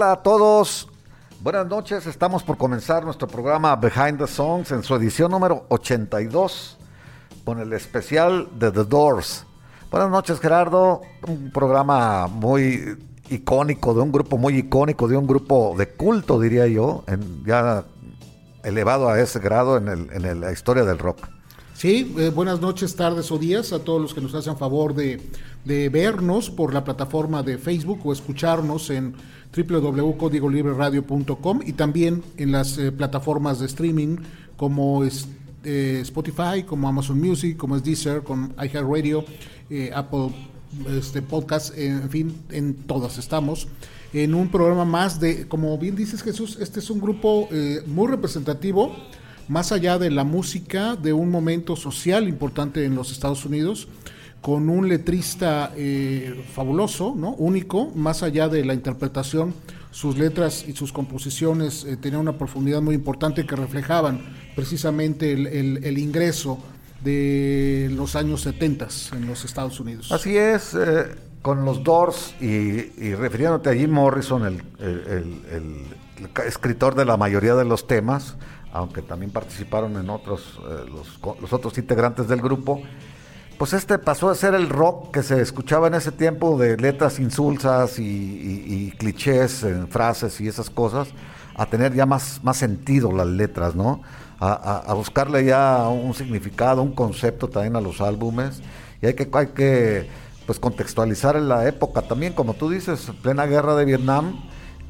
Hola a todos, buenas noches, estamos por comenzar nuestro programa Behind the Songs en su edición número 82 con el especial de The Doors. Buenas noches Gerardo, un programa muy icónico, de un grupo muy icónico, de un grupo de culto diría yo, ya elevado a ese grado en, el, en la historia del rock. Sí, eh, buenas noches, tardes o días a todos los que nos hacen favor de, de vernos por la plataforma de Facebook o escucharnos en www.codigolibreradio.com y también en las eh, plataformas de streaming como es, eh, Spotify, como Amazon Music, como es Deezer, con iHeartRadio, eh, Apple este, Podcast, en fin, en todas estamos. En un programa más de, como bien dices Jesús, este es un grupo muy representativo, más allá de la música, de un momento social importante en los Estados Unidos con un letrista eh, fabuloso, ¿no? único, más allá de la interpretación, sus letras y sus composiciones eh, tenían una profundidad muy importante que reflejaban precisamente el, ingreso de los años 70 en los Estados Unidos. Así es, eh, con los Doors y, refiriéndote a Jim Morrison, el, escritor de la mayoría de los temas, aunque también participaron en otros, los otros integrantes del grupo, pues este pasó a ser el rock que se escuchaba en ese tiempo de letras insulsas y, clichés en frases y esas cosas, a tener ya más, más sentido las letras, ¿no? A, buscarle ya un significado, un concepto también a los álbumes. Y hay que, hay que pues contextualizar en la época también, como tú dices, plena guerra de Vietnam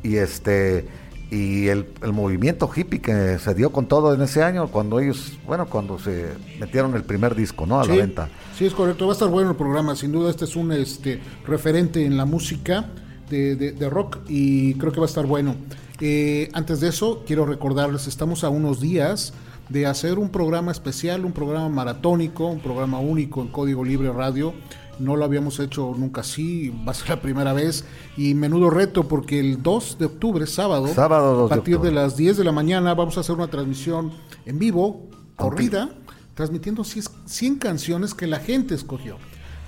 y este y el, movimiento hippie que se dio con todo en ese año, cuando ellos, bueno, cuando se metieron el primer disco, ¿no? A la venta. Sí, es correcto, va a estar bueno el programa, sin duda este es un este, referente en la música de, rock y creo que va a estar bueno. Eh, antes de eso, quiero recordarles, estamos a unos días de hacer un programa especial, un programa maratónico, un programa único en Código Libre Radio no lo habíamos hecho nunca así, va a ser la primera vez y menudo reto porque el 2 de octubre, sábado, a partir de, las 10 de la mañana vamos a hacer una transmisión en vivo, corrida, transmitiendo 100 canciones que la gente escogió.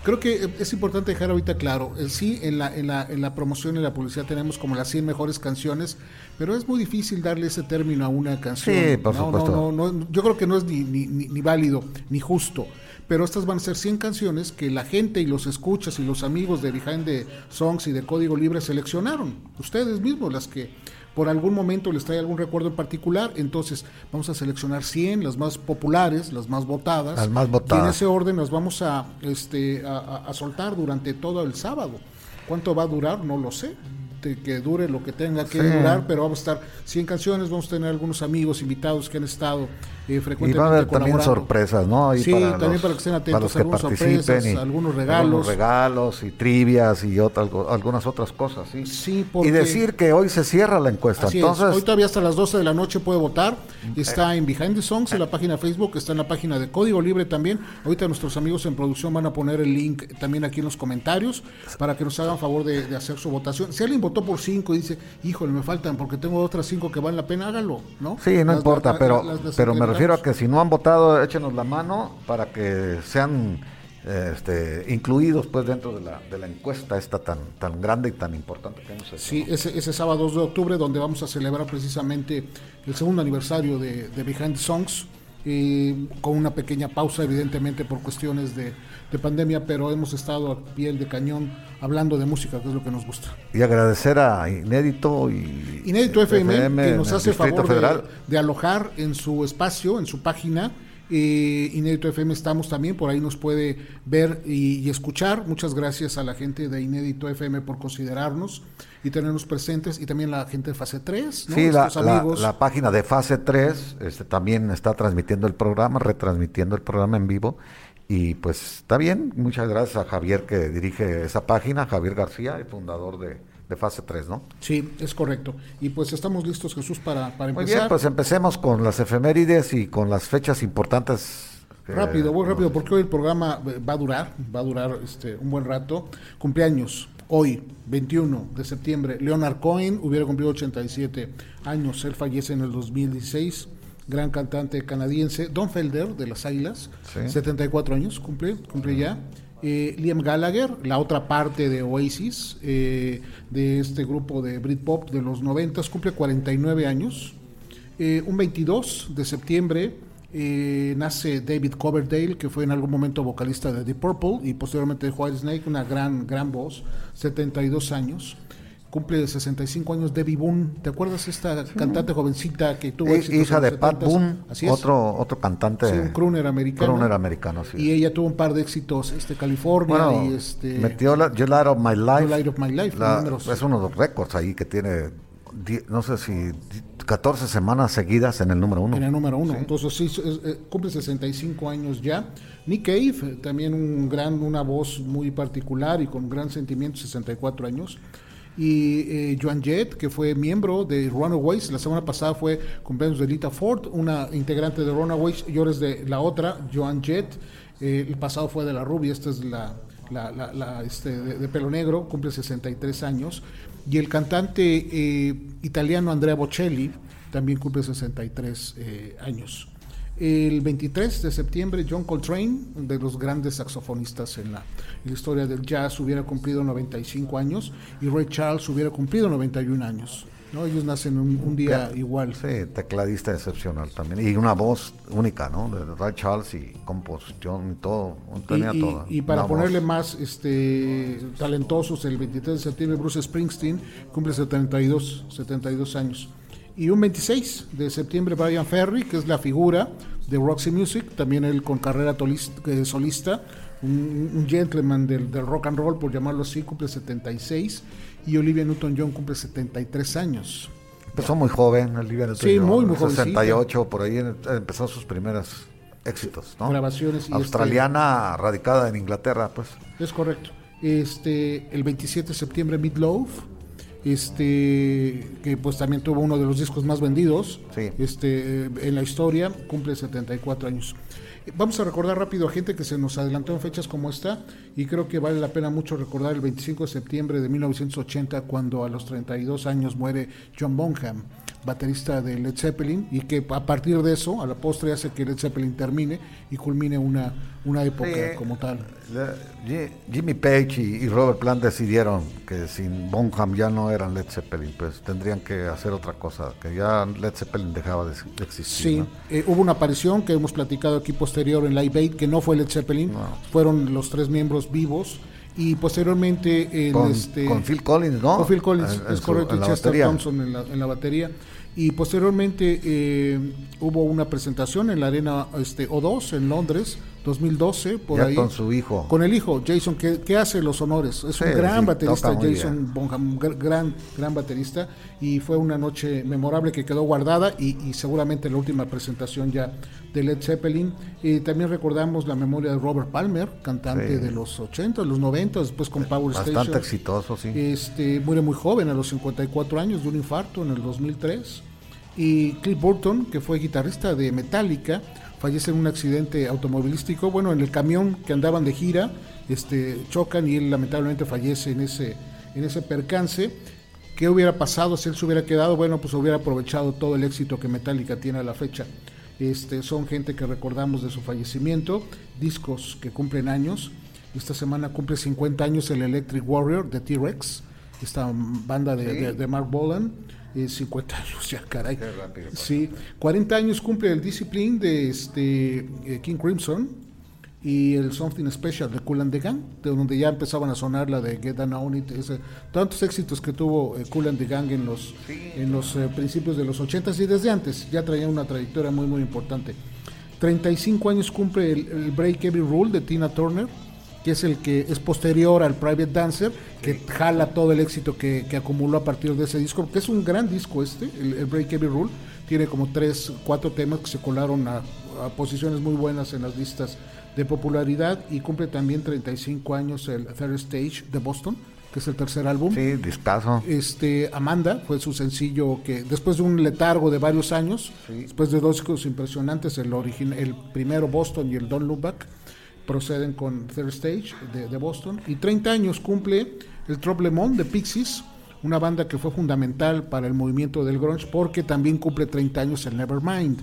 Creo que es importante dejar ahorita claro, eh, sí, en la, en, la, en la promoción y la publicidad tenemos como las 100 mejores canciones, pero es muy difícil darle ese término a una canción. Sí, por supuesto. yo creo que no es ni, ni, ni válido ni justo pero estas van a ser 100 canciones que la gente y los escuchas y los amigos de Behind the Songs y de Código Libre seleccionaron, ustedes mismos, las que por algún momento les trae algún recuerdo en particular, entonces vamos a seleccionar 100, las más populares, las más votadas, las más votadas. y en ese orden las vamos a, este, a soltar durante todo el sábado. ¿Cuánto va a durar? No lo sé que dure lo que tenga que durar, pero vamos a estar 100 canciones, vamos a tener algunos amigos invitados que han estado eh, frecuentemente. Y va a haber también sorpresas, ¿no? sí, también para que estén atentos, algunas sorpresas, algunos regalos. Algunos regalos y trivias y algunas otras cosas, sí. Sí, Y decir que hoy se cierra la encuesta. Entonces, Hoy todavía hasta las 12 de la noche puede votar. Está en Behind the Songs, en la página de Facebook, está en la página de Código Libre también. Ahorita nuestros amigos en producción van a poner el link también aquí en los comentarios para que nos hagan favor de, de hacer su votación. Si alguien votó por cinco y dice, híjole, me faltan porque tengo otras cinco que valen la pena, hágalo, ¿no? Sí, no importa, pero, pero me refiero a que si no han votado, échenos la mano para que sean este, incluidos pues dentro de la, de la encuesta esta tan, tan grande y tan importante que hemos hecho. Sí, ese, ese sábado 2 de octubre donde vamos a celebrar precisamente el segundo aniversario de, de Behind the Songs con una pequeña pausa, evidentemente por cuestiones de, pandemia, pero hemos estado a piel de cañón hablando de música, que es lo que nos gusta. Y agradecer a Inédito y Inédito FM, que nos hace favor de, de, alojar en su espacio, en su página, eh, Inédito FM estamos también, por ahí nos puede ver y, escuchar. Muchas gracias a la gente de Inédito FM por considerarnos y tenernos presentes y también la gente de Fase 3. ¿no? Sí, la, página de Fase 3 este, también está transmitiendo el programa, retransmitiendo el programa en vivo Y pues está bien, muchas gracias a Javier que dirige esa página, Javier García, el fundador de, de Fase 3, ¿no? Sí, es correcto. Y pues estamos listos, Jesús, para, para Muy empezar. bien, pues empecemos con las efemérides y con las fechas importantes. Rápido, muy nos- rápido, porque hoy el programa eh, va a durar, va a durar este, un buen rato. Cumpleaños, hoy, 21 de septiembre, Leonard Cohen hubiera cumplido 87 años, él fallece en el 2016, gran cantante canadiense. Don Felder, de las Águilas, Sí. 74 años, cumple, cumple ya. Eh, Liam Gallagher, la otra parte de Oasis, eh, de este grupo de Britpop de los 90, cumple 49 años. Eh, un 22 de septiembre eh, nace David Coverdale, que fue en algún momento vocalista de The Purple y posteriormente de White Snake, una gran, gran voz, 72 años. Cumple 65 años Debbie Boone. ¿Te acuerdas esta cantante jovencita que tuvo éxitos en hija de Pat 70s? Boone, Así es. otro, otro cantante. Sí, un crooner americano. crooner americano, sí. Y ella tuvo un par de éxitos, este California Bueno, y este metió la You Light of My Life. Light of My Life, la- es uno de los récords ahí que tiene, die- no sé si di- 14 semanas seguidas en el número uno. En el número uno. Entonces sí, es- eh, cumple 65 años ya. Nick Cave, eh, también un gran, una voz muy particular y con gran sentimiento, 64 años. Y eh, Joan Jett, que fue miembro de Runaways, la semana pasada fue cumpleaños de Lita Ford, una integrante de Runaways, y ahora es de la otra, Joan Jett. Eh, el pasado fue de la rubia, esta es la, la, la- la, este, de, de pelo negro, cumple 63 años. Y el cantante eh, italiano Andrea Bocelli también cumple 63 eh, años. El 23 de septiembre, John Coltrane, de los grandes saxofonistas en la, en la historia del jazz, hubiera cumplido 95 años y Ray Charles hubiera cumplido 91 años. ¿No? Ellos nacen un, un día igual. Sí, tecladista excepcional también. Y una voz única, ¿no? De Ray Charles y composición y todo. Tenía y, y- todo. y para Una ponerle voz. más este, talentosos, el 23 de septiembre Bruce Springsteen cumple 72, 72 años. Y un 26 de septiembre Brian Ferry, que es la figura de Roxy Music, también él con carrera eh, solista, un, un gentleman del, del rock and roll, por llamarlo así, cumple 76. Y Olivia Newton-John cumple 73 años. Empezó muy joven, Olivia Newton-John, Sí, muy, muy jovencita. 68, por ahí empezó sus primeros éxitos, ¿no? Grabaciones y Australiana, radicada en Inglaterra, pues. Es correcto. Este, el 27 de septiembre, Meatloaf, este, que pues también tuvo uno de los discos más vendidos Sí. este, en la historia, cumple 74 años. Vamos a recordar rápido a gente que se nos adelantó en fechas como esta y creo que vale la pena mucho recordar el 25 de septiembre de 1980 cuando a los 32 años muere John Bonham, baterista de Led Zeppelin y que a partir de eso, a la postre hace que Led Zeppelin termine y culmine una, una época Sí. como tal. Ji- Jimmy Page y, y Robert Plant decidieron que sin Bonham ya no eran Led Zeppelin, pues tendrían que hacer otra cosa, que ya Led Zeppelin dejaba de, de existir. Sí, ¿no? eh, hubo una aparición que hemos platicado aquí posterior en Live Aid, que no fue Led Zeppelin, fueron los tres miembros vivos. Y posteriormente en Con, este, con Phil Collins, ¿no? con Phil Collins, En- es correcto, y Chester batería. Thompson en la, en la batería. Y posteriormente eh, hubo una presentación en la Arena este, O2 en Londres, 2012, por Ya ahí. con su hijo. Con el hijo, Jason, que, que hace los honores. Es Sí, un gran sí, baterista, Jason Bonham, gr- gran, gran baterista. Y fue una noche memorable que quedó guardada y, y seguramente la última presentación ya de Led Zeppelin. Y también recordamos la memoria de Robert Palmer, cantante Sí. de los 80, los 90, después con Power Bastante Station. exitoso, sí. Este, muere muy joven, a los 54 años, de un infarto en el 2003. Y Cliff Burton, que fue guitarrista de Metallica, fallece en un accidente automovilístico. Bueno, en el camión que andaban de gira, este, chocan y él lamentablemente fallece en ese, en ese percance. ¿Qué hubiera pasado si él se hubiera quedado? Bueno, pues hubiera aprovechado todo el éxito que Metallica tiene a la fecha. Este, son gente que recordamos de su fallecimiento, discos que cumplen años. Esta semana cumple 50 años el Electric Warrior de T-Rex, esta banda de, de- de Mark Bolan. Eh, 50 años ya, caray. Rápido. Sí, 40 años cumple el Discipline de este, eh, King Crimson y el Something Special de Cool and the Gang, de donde ya empezaban a sonar la de Get Down On It, ese- tantos éxitos que tuvo eh, Cool and the Gang en los, en los eh, principios de los 80 y desde antes, ya traían una trayectoria muy muy importante. 35 años cumple el, el Break Every Rule de Tina Turner, que es el que es posterior al Private Dancer, que jala todo el éxito que, que acumuló a partir de ese disco, que es un gran disco este, el, el Break Every Rule, tiene como tres, cuatro temas que se colaron a, a posiciones muy buenas en las listas de popularidad y cumple también 35 años el Third Stage de Boston, que es el tercer álbum. Sí, discazo. Este, Amanda fue su sencillo que después de un letargo de varios años, después de dos discos impresionantes, el, origin, el primero Boston y el Don't Look Back, proceden con Third Stage de, de Boston. Y 30 años cumple el Troblemont de Pixies, una banda que fue fundamental para el movimiento del grunge porque también cumple 30 años el Nevermind.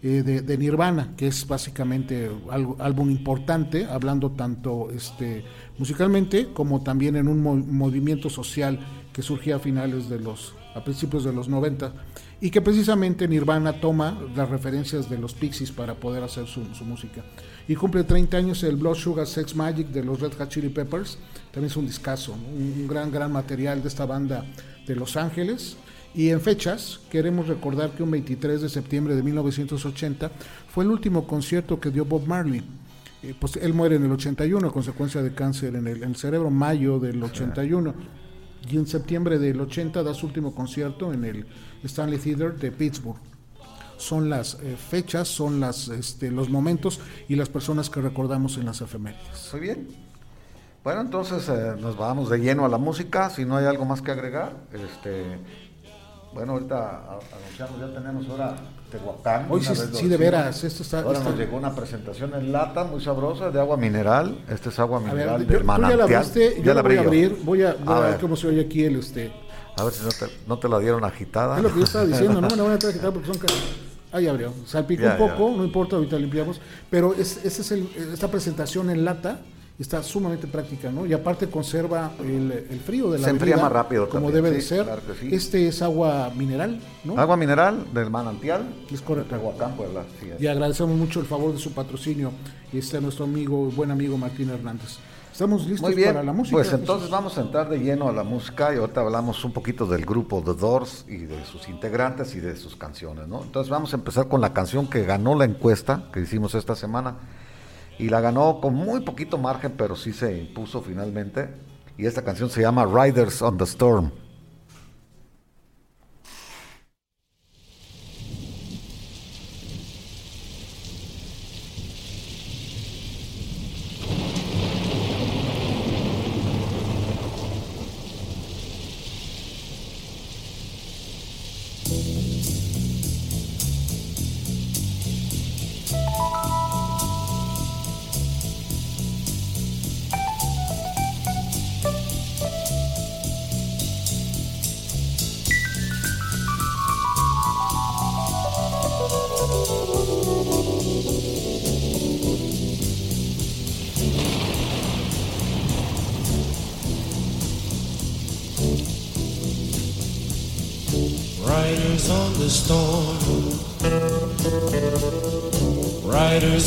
Eh, de, Nirvana, que es básicamente algo, álbum importante, hablando tanto este, musicalmente como también en un movimiento social que surgía a finales de los, a principios de los 90 y que precisamente Nirvana toma las referencias de los Pixies para poder hacer su, música. Y cumple 30 años el Blood Sugar Sex Magic de los Red Hot Chili Peppers, también es un discazo, un, gran, gran material de esta banda de Los Ángeles. Y en fechas, queremos recordar que un 23 de septiembre de 1980 fue el último concierto que dio Bob Marley. Eh, pues él muere en el 81 a consecuencia de cáncer en el, en el cerebro, mayo del 81 y en septiembre del 80 da su último concierto en el Stanley Theater de Pittsburgh. Son las eh, fechas, son las, este, los momentos y las personas que recordamos en las efemérides. Muy bien. Bueno, entonces eh, nos vamos de lleno a la música. Si no hay algo más que agregar, este, bueno, ahorita anunciamos, ya tenemos ahora Tehuacán. Hoy sí, de veras, esto está... Ahora nos llegó una presentación en lata muy sabrosa de agua mineral. Este es agua mineral del manantial. ya la yo la voy a abrir, voy a, ver. cómo se oye aquí el este... A ver si no te, no te la dieron agitada. Es lo que yo estaba diciendo, no me la van a traer agitada porque son... Ahí abrió, salpicó un poco, no importa, ahorita limpiamos. Pero es, ese es el, esta presentación en lata está sumamente práctica, ¿no? Y aparte conserva el, el frío de la Se enfría más rápido Como debe de ser. Este es agua mineral, ¿no? Agua mineral del manantial. Es correcto. Tehuacán, Puebla. Y agradecemos mucho el favor de su patrocinio. Y está nuestro amigo, buen amigo Martín Hernández. Estamos listos para la música. Pues entonces vamos a entrar de lleno a la música y ahorita hablamos un poquito del grupo The Doors y de sus integrantes y de sus canciones, ¿no? Entonces vamos a empezar con la canción que ganó la encuesta que hicimos esta semana y la ganó con muy poquito margen, pero sí se impuso finalmente. Y esta canción se llama Riders on the Storm.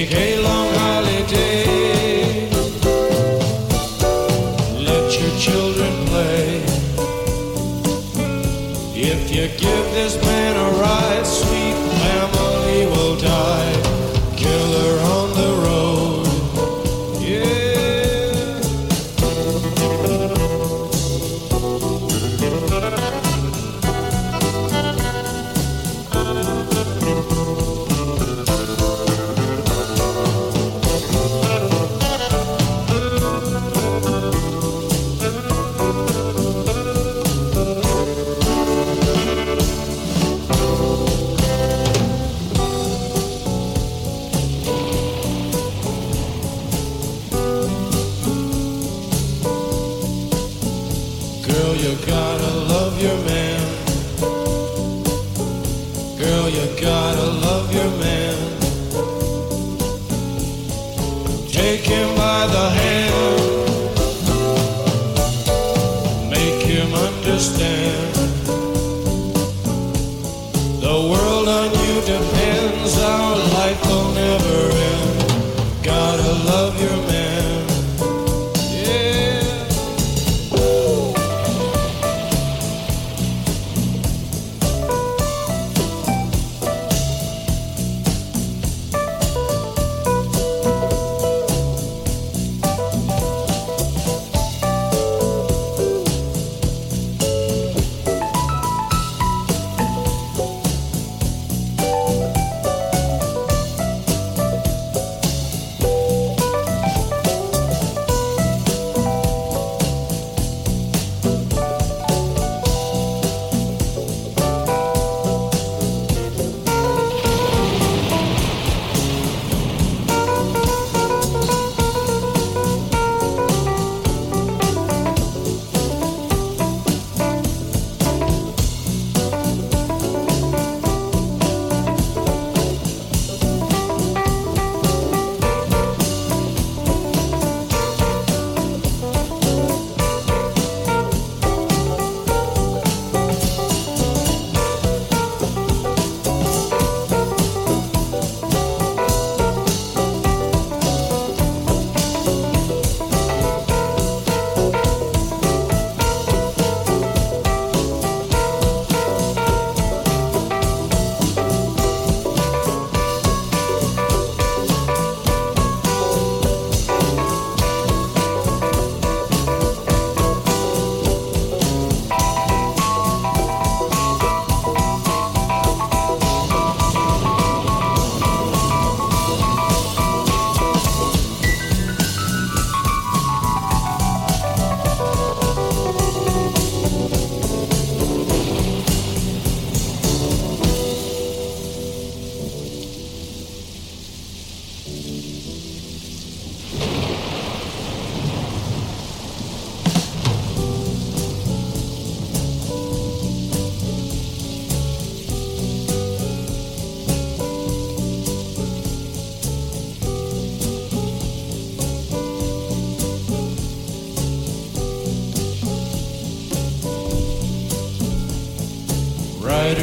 ik heel lang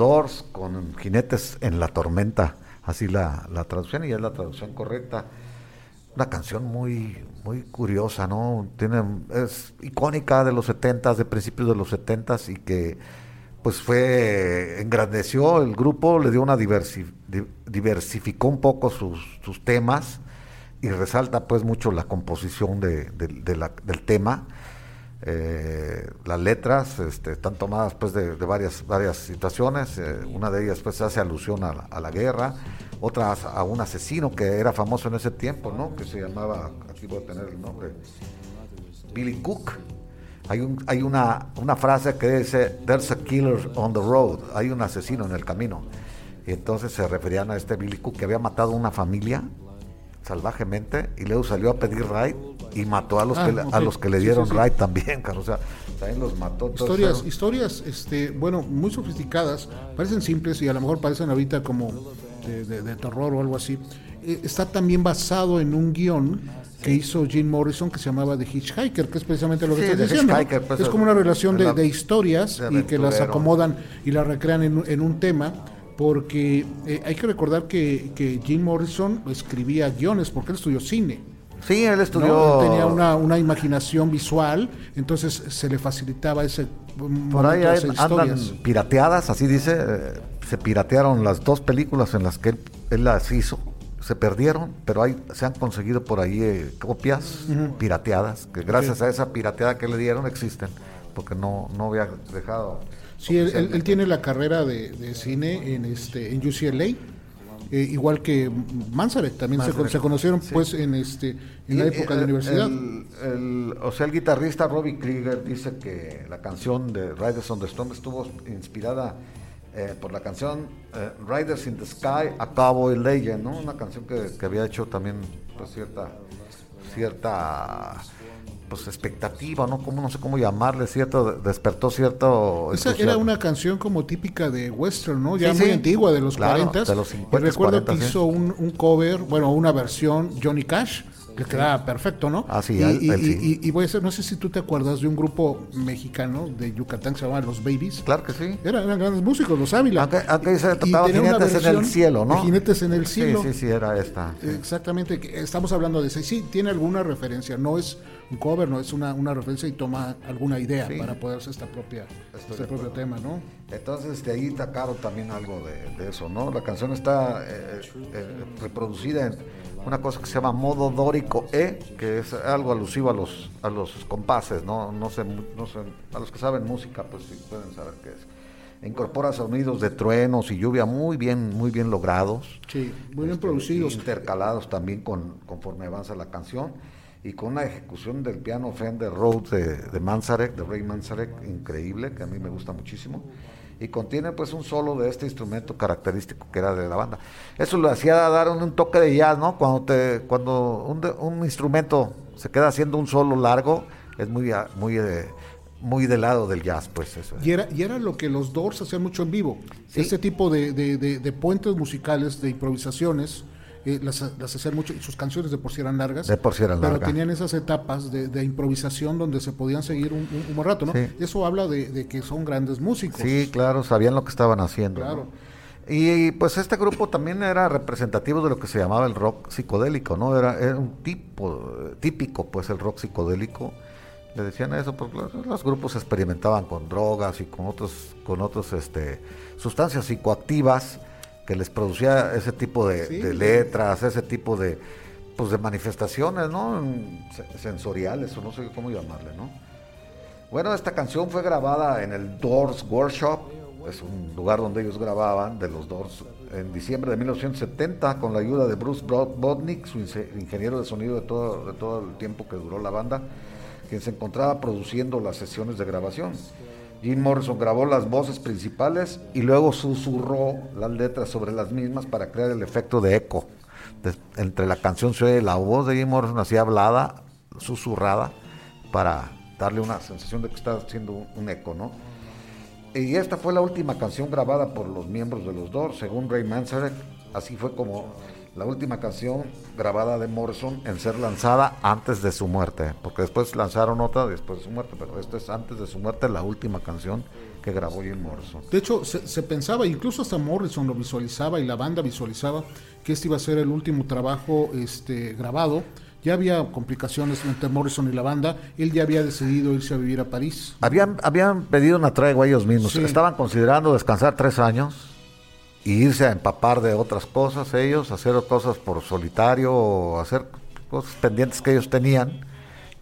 Doors con Jinetes en la Tormenta, así la, la traducción y es la traducción correcta. Una canción muy muy curiosa, ¿no? Tiene es icónica de los 70s, de principios de los 70s y que pues fue engrandeció el grupo, le dio una diversi- di- diversificó un poco sus, temas y resalta pues mucho la composición del tema. Eh, las letras este, están tomadas pues de, de varias varias situaciones. Eh, una de ellas pues hace alusión a la, a la guerra. Otra a un asesino que era famoso en ese tiempo no que se llamaba aquí voy a tener el nombre Billy Cook. Hay un hay una una frase que dice there's a killer on the road hay un asesino en el camino. Y entonces se referían a este Billy Cook que había matado a una familia salvajemente y luego salió a pedir raid y mató a los Ah, que a los que le dieron sí, también, cara, o sea, también los mató. Historias, historias, este, bueno, muy sofisticadas, parecen simples y a lo mejor parecen ahorita como de, de- de terror o algo así. Eh, está también basado en un guion que hizo Jim Morrison que se llamaba The Hitchhiker, que es precisamente lo que Sí, estás diciendo. pues, es como una relación de, la- de historias de y que las acomodan y las recrean en, un- en un tema. Porque eh, hay que recordar que, que Jim Morrison escribía guiones porque él estudió cine. Sí, él ¿no? estudió. Él tenía una, una imaginación visual, entonces se le facilitaba ese Por ahí hay- andan pirateadas, así dice. eh, se piratearon las dos películas en las que él, él las hizo. Se perdieron, pero hay, se han conseguido por ahí eh, copias pirateadas, que gracias a esa pirateada que le dieron existen, porque no, no había dejado. Sí, él, él- tiene la carrera de, de cine en este en UCLA, eh, igual que Manzarek, también se, Manzarek, se conocieron sí. pues en este en la época eh, de universidad. el- el- o sea, el guitarrista Robbie Krieger dice que la canción de Riders on the Storm estuvo inspirada eh, por la canción eh, Riders in the Sky, a Cowboy Legend, ¿no? Una canción que, que había hecho también pues, cierta, cierta pues expectativa, ¿no? Como no sé cómo llamarle, cierto, despertó cierto Esa era una canción como típica de western, ¿no? Ya Sí, muy sí. antigua, de los Claro, 40. de los 50s, Y recuerdo 40s, que hizo un, un cover, bueno, una versión Johnny Cash, que quedaba perfecto, ¿no? Ah, sí, y, y- y- y voy a decir, no sé si tú te acuerdas de un grupo mexicano de Yucatán que se llamaba Los Babies. Claro que sí. Eran, eran grandes músicos, los Ávila. Aunque, aunque se tocaba jinetes en el cielo, ¿no? Jinetes en el cielo. Sí, sí, sí, era esta. sí. Exactamente, estamos hablando de ese. Sí, tiene alguna referencia, no es un cover, no es una, una referencia y toma alguna idea Sí. para poder hacer esta propia, Estoy este propio tema, ¿no? Entonces de ahí sacaron también algo de, de eso, ¿no? La canción está eh, eh, reproducida en una cosa que se llama modo dórico E, que es algo alusivo a los a los compases, ¿no? No sé, no sé, a los que saben música, pues sí pueden saber qué es. incorpora sonidos de truenos y lluvia muy bien, muy bien logrados. Sí, muy bien Este, producidos. Intercalados también con, conforme avanza la canción. Y con una ejecución del piano Fender Rhodes de, de Manzarek, de Ray Manzarek, increíble, que a mí me gusta muchísimo. Y contiene pues un solo de este instrumento característico que era de la banda. Eso le hacía dar un, un toque de jazz, ¿no? Cuando, te, cuando un, un instrumento se queda haciendo un solo largo, es muy, muy, eh, muy del lado del jazz, pues eso. Y era, y era lo que los Doors hacían mucho en vivo. Sí. Este tipo de, de- de- de puentes musicales, de improvisaciones, eh, las, las hacían mucho. Y sus canciones de por sí eran largas. De por sí eran Pero tenían esas etapas de, de improvisación donde se podían seguir un, un- un buen rato, ¿no? Sí. Eso habla de, de que son grandes músicos. Sí, claro, sabían lo que estaban haciendo. Y pues este grupo también era representativo de lo que se llamaba el rock psicodélico, ¿no? Era, era un tipo típico, pues el rock psicodélico. Le decían eso porque los, los grupos experimentaban con drogas y con otros, con otros, este, sustancias psicoactivas que les producía ese tipo de, Sí. de letras, ese tipo de, pues de manifestaciones, ¿no? Se- Sensoriales o no sé cómo llamarle, ¿no? Bueno, esta canción fue grabada en el Doors Workshop, es un lugar donde ellos grababan de los Doors en diciembre de 1970 con la ayuda de Bruce Bodnick, su ingeniero de sonido de todo, de todo el tiempo que duró la banda, quien se encontraba produciendo las sesiones de grabación. Jim Morrison grabó las voces principales y luego susurró las letras sobre las mismas para crear el efecto de eco. Entre la canción se oye la voz de Jim Morrison así hablada, susurrada, para darle una sensación de que está haciendo un, eco, ¿no? Y esta fue la última canción grabada por los miembros de los Doors, según Ray Manzarek. Así fue como la última canción grabada de Morrison en ser lanzada antes de su muerte, porque después lanzaron otra después de su muerte, pero esta es antes de su muerte la última canción que grabó Jim Morrison. De hecho, se, se pensaba, incluso hasta Morrison lo visualizaba y la banda visualizaba que este iba a ser el último trabajo este, grabado. Ya había complicaciones entre Morrison y la banda. Él ya había decidido irse a vivir a París. Habían, habían pedido una tregua ellos mismos, Sí. estaban considerando descansar tres años y irse a empapar de otras cosas ellos, hacer cosas por solitario o hacer cosas pendientes que ellos tenían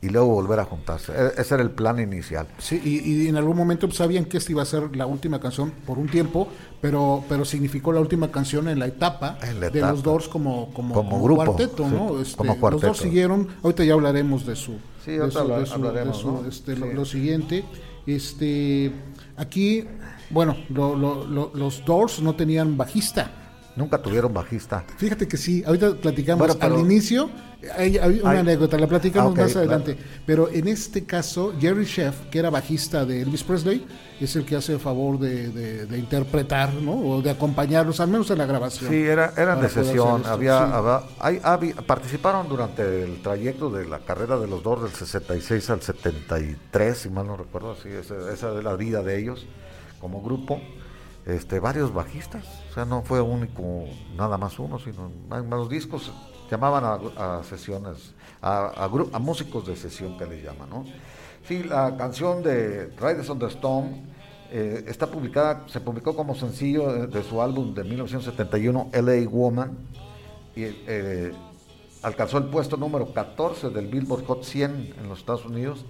y luego volver a juntarse. E- Ese era el plan inicial. Sí, y, y en algún momento pues, sabían que esta iba a ser la última canción por un tiempo, pero, pero significó la última canción en la etapa En la de etapa. los Doors como, como, Como como grupo, cuarteto, sí, ¿no? Este, como Los cuarteto. Doors siguieron, ahorita ya hablaremos de su, Sí, de su- habla- de su- hablaremos, de su, ¿no? este, lo, lo siguiente. Este, aquí, bueno, lo- lo- lo- los Doors no tenían bajista. Nunca tuvieron bajista. Fíjate que sí, ahorita platicamos Bueno, pero- al inicio, hay, hay una anécdota, la platicamos Ah, más adelante, pero en este caso, Jerry Sheff, que era bajista de Elvis Presley, es el que hace el favor de, de- de interpretar, ¿no? O de acompañarlos, al menos en la grabación. Sí, era, eran de sesión. Había, sí. había- hay- participaron durante el trayecto de la carrera de los Doors del 66 al 73, si mal no recuerdo, así, esa, esa es la vida de ellos como grupo. Este, varios bajistas, o sea, no fue único, nada más uno, sino los discos llamaban a, a sesiones, a, a a músicos de sesión que les llaman, ¿no? Sí, la canción de Riders on the Storm eh, está publicada, se publicó como sencillo de, de su álbum de 1971, LA Woman, y eh, alcanzó el puesto número 14 del Billboard Hot 100 en los Estados Unidos,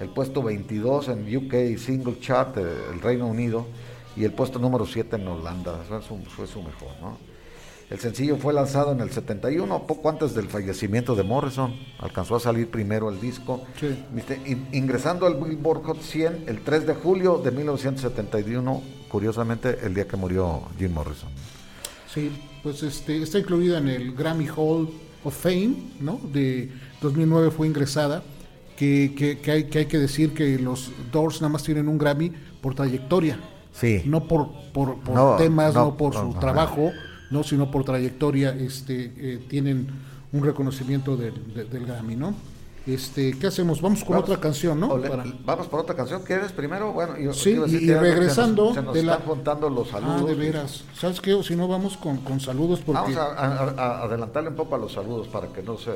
el puesto 22 en UK Single Chart del Reino Unido y el puesto número 7 en Holanda. Fue su, fue su mejor, ¿no? El sencillo fue lanzado en el 71, poco antes del fallecimiento de Morrison. Alcanzó a salir primero el disco. Sí. In- ingresando al Billboard Hot 100 el 3 de julio de 1971, curiosamente el día que murió Jim Morrison. Sí, pues este, está incluida en el Grammy Hall of Fame, ¿no? De 2009 fue ingresada, que, que- que hay, que hay que decir que los Doors nada más tienen un Grammy por trayectoria. Sí. no por, por, por No, temas, no, no, por su no, trabajo, no, sino por trayectoria, este, eh, tienen un reconocimiento del, de- del Grammy, ¿no? Este, ¿qué hacemos? Vamos con Vamos- otra canción, ¿no? Para- Vamos por otra canción. ¿Quieres primero? Bueno, yo Sí, y- y que ya se nos- regresando Se nos, de la- están contando los saludos. Ah, de veras. ¿Sabes qué? O si no, vamos con, con saludos porque... Vamos a, a- a adelantarle un poco a los saludos para que no se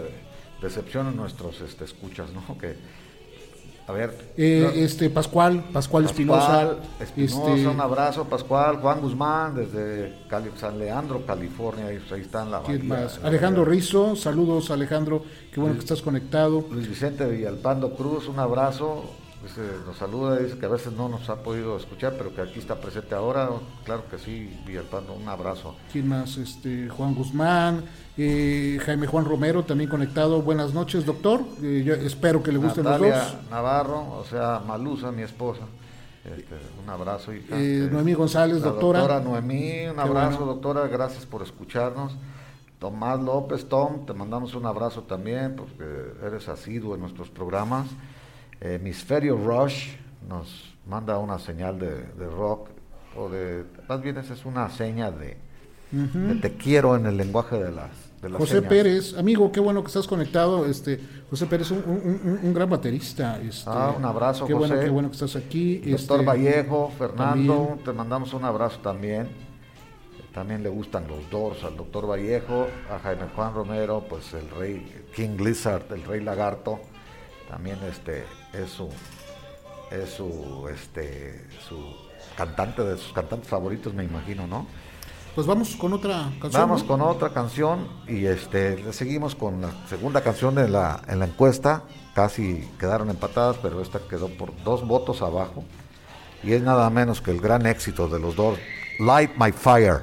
decepcionen nuestros este, escuchas, ¿no? Que, a ver. Eh, no, este Pascual, Pascual Espinosa, Pascual Espinosa, este, un abrazo, Pascual, Juan Guzmán, desde Cali- San Leandro, California, ahí, ahí está en la ¿quién más? en Alejandro. Rizo, saludos Alejandro, qué bueno que estás conectado. Luis Vicente Villalpando Cruz, un abrazo. Dice, nos saluda, dice que a veces no nos ha podido escuchar, pero que aquí está presente ahora. Claro que sí, Villalpando, un abrazo. ¿Quién más? Este, Juan Guzmán, eh, Jaime Juan Romero también conectado. Buenas noches, doctor. Eh, yo espero que le gusten Natalia los dos. Navarro, o sea, Malusa, mi esposa. Este, un abrazo, hija. Eh, Eh, Noemí González, la doctora. Doctora Noemí, un abrazo, bueno. doctora, gracias por escucharnos. Tomás López, Tom, te mandamos un abrazo también, porque eres asiduo en nuestros programas. Eh, Hemisferio Rush nos manda una señal de, de rock, o de, más bien esa es una seña de, de te quiero en el lenguaje de las, de las José señas. Pérez, amigo, qué bueno que estás conectado. Este, José Pérez, un, un- gran baterista. Este, Ah, un abrazo, Qué bueno, José. qué bueno que estás aquí. Doctor Este, Vallejo, Fernando, también. te mandamos un abrazo también. También le gustan los Doors al doctor Vallejo, a Jaime Juan Romero, pues el rey King Lizard, el rey lagarto, también este es su es su este su cantante de sus cantantes favoritos, me imagino, ¿no? Pues vamos con otra canción. Vamos ¿no? con otra canción y este seguimos con la segunda canción de la, en la encuesta. Casi quedaron empatadas, pero esta quedó por dos votos abajo. Y es nada menos que el gran éxito de los dos, Light My Fire.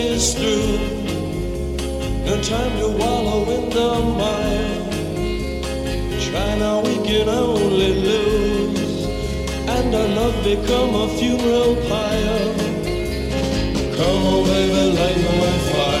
is through. No time to wallow in the mire. Try now, we can only lose. And our love become a funeral pyre. Come on, baby, light my fire.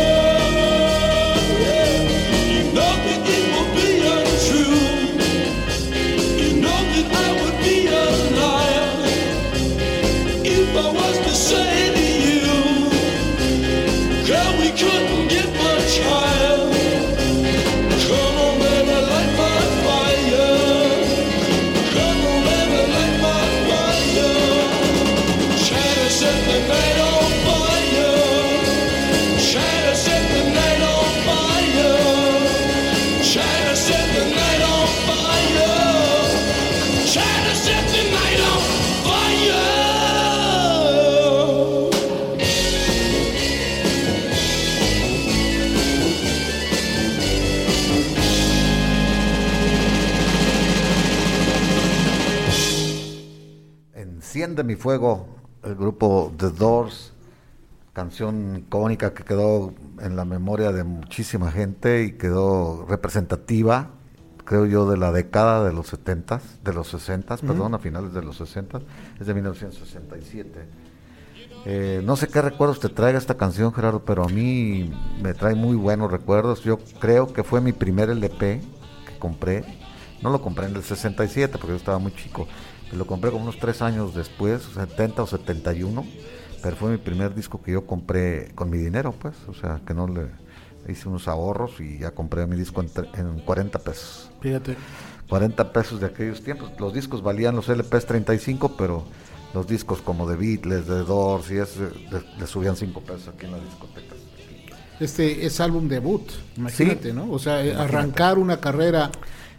Enciende mi fuego, el grupo The Doors, canción icónica que quedó en la memoria de muchísima gente y quedó representativa, creo yo, de la década de los 70, de los 60, perdón, a finales de los 60, es de 1967. Eh, no sé qué recuerdos te traiga esta canción, Gerardo, pero a mí me trae muy buenos recuerdos. Yo creo que fue mi primer LP que compré. No lo compré en el 67 porque yo estaba muy chico. Lo compré como unos tres años después, 70 o 71. Pero fue mi primer disco que yo compré con mi dinero, pues. O sea, que no le hice unos ahorros y ya compré mi disco en, en 40 pesos. Fíjate. 40 pesos de aquellos tiempos. Los discos valían los LPs 35, pero los discos como de Beatles, de Doors y ese, le, le subían 5 pesos aquí en la discoteca. Este es álbum debut, imagínate, Sí. ¿no? O sea, arrancar una carrera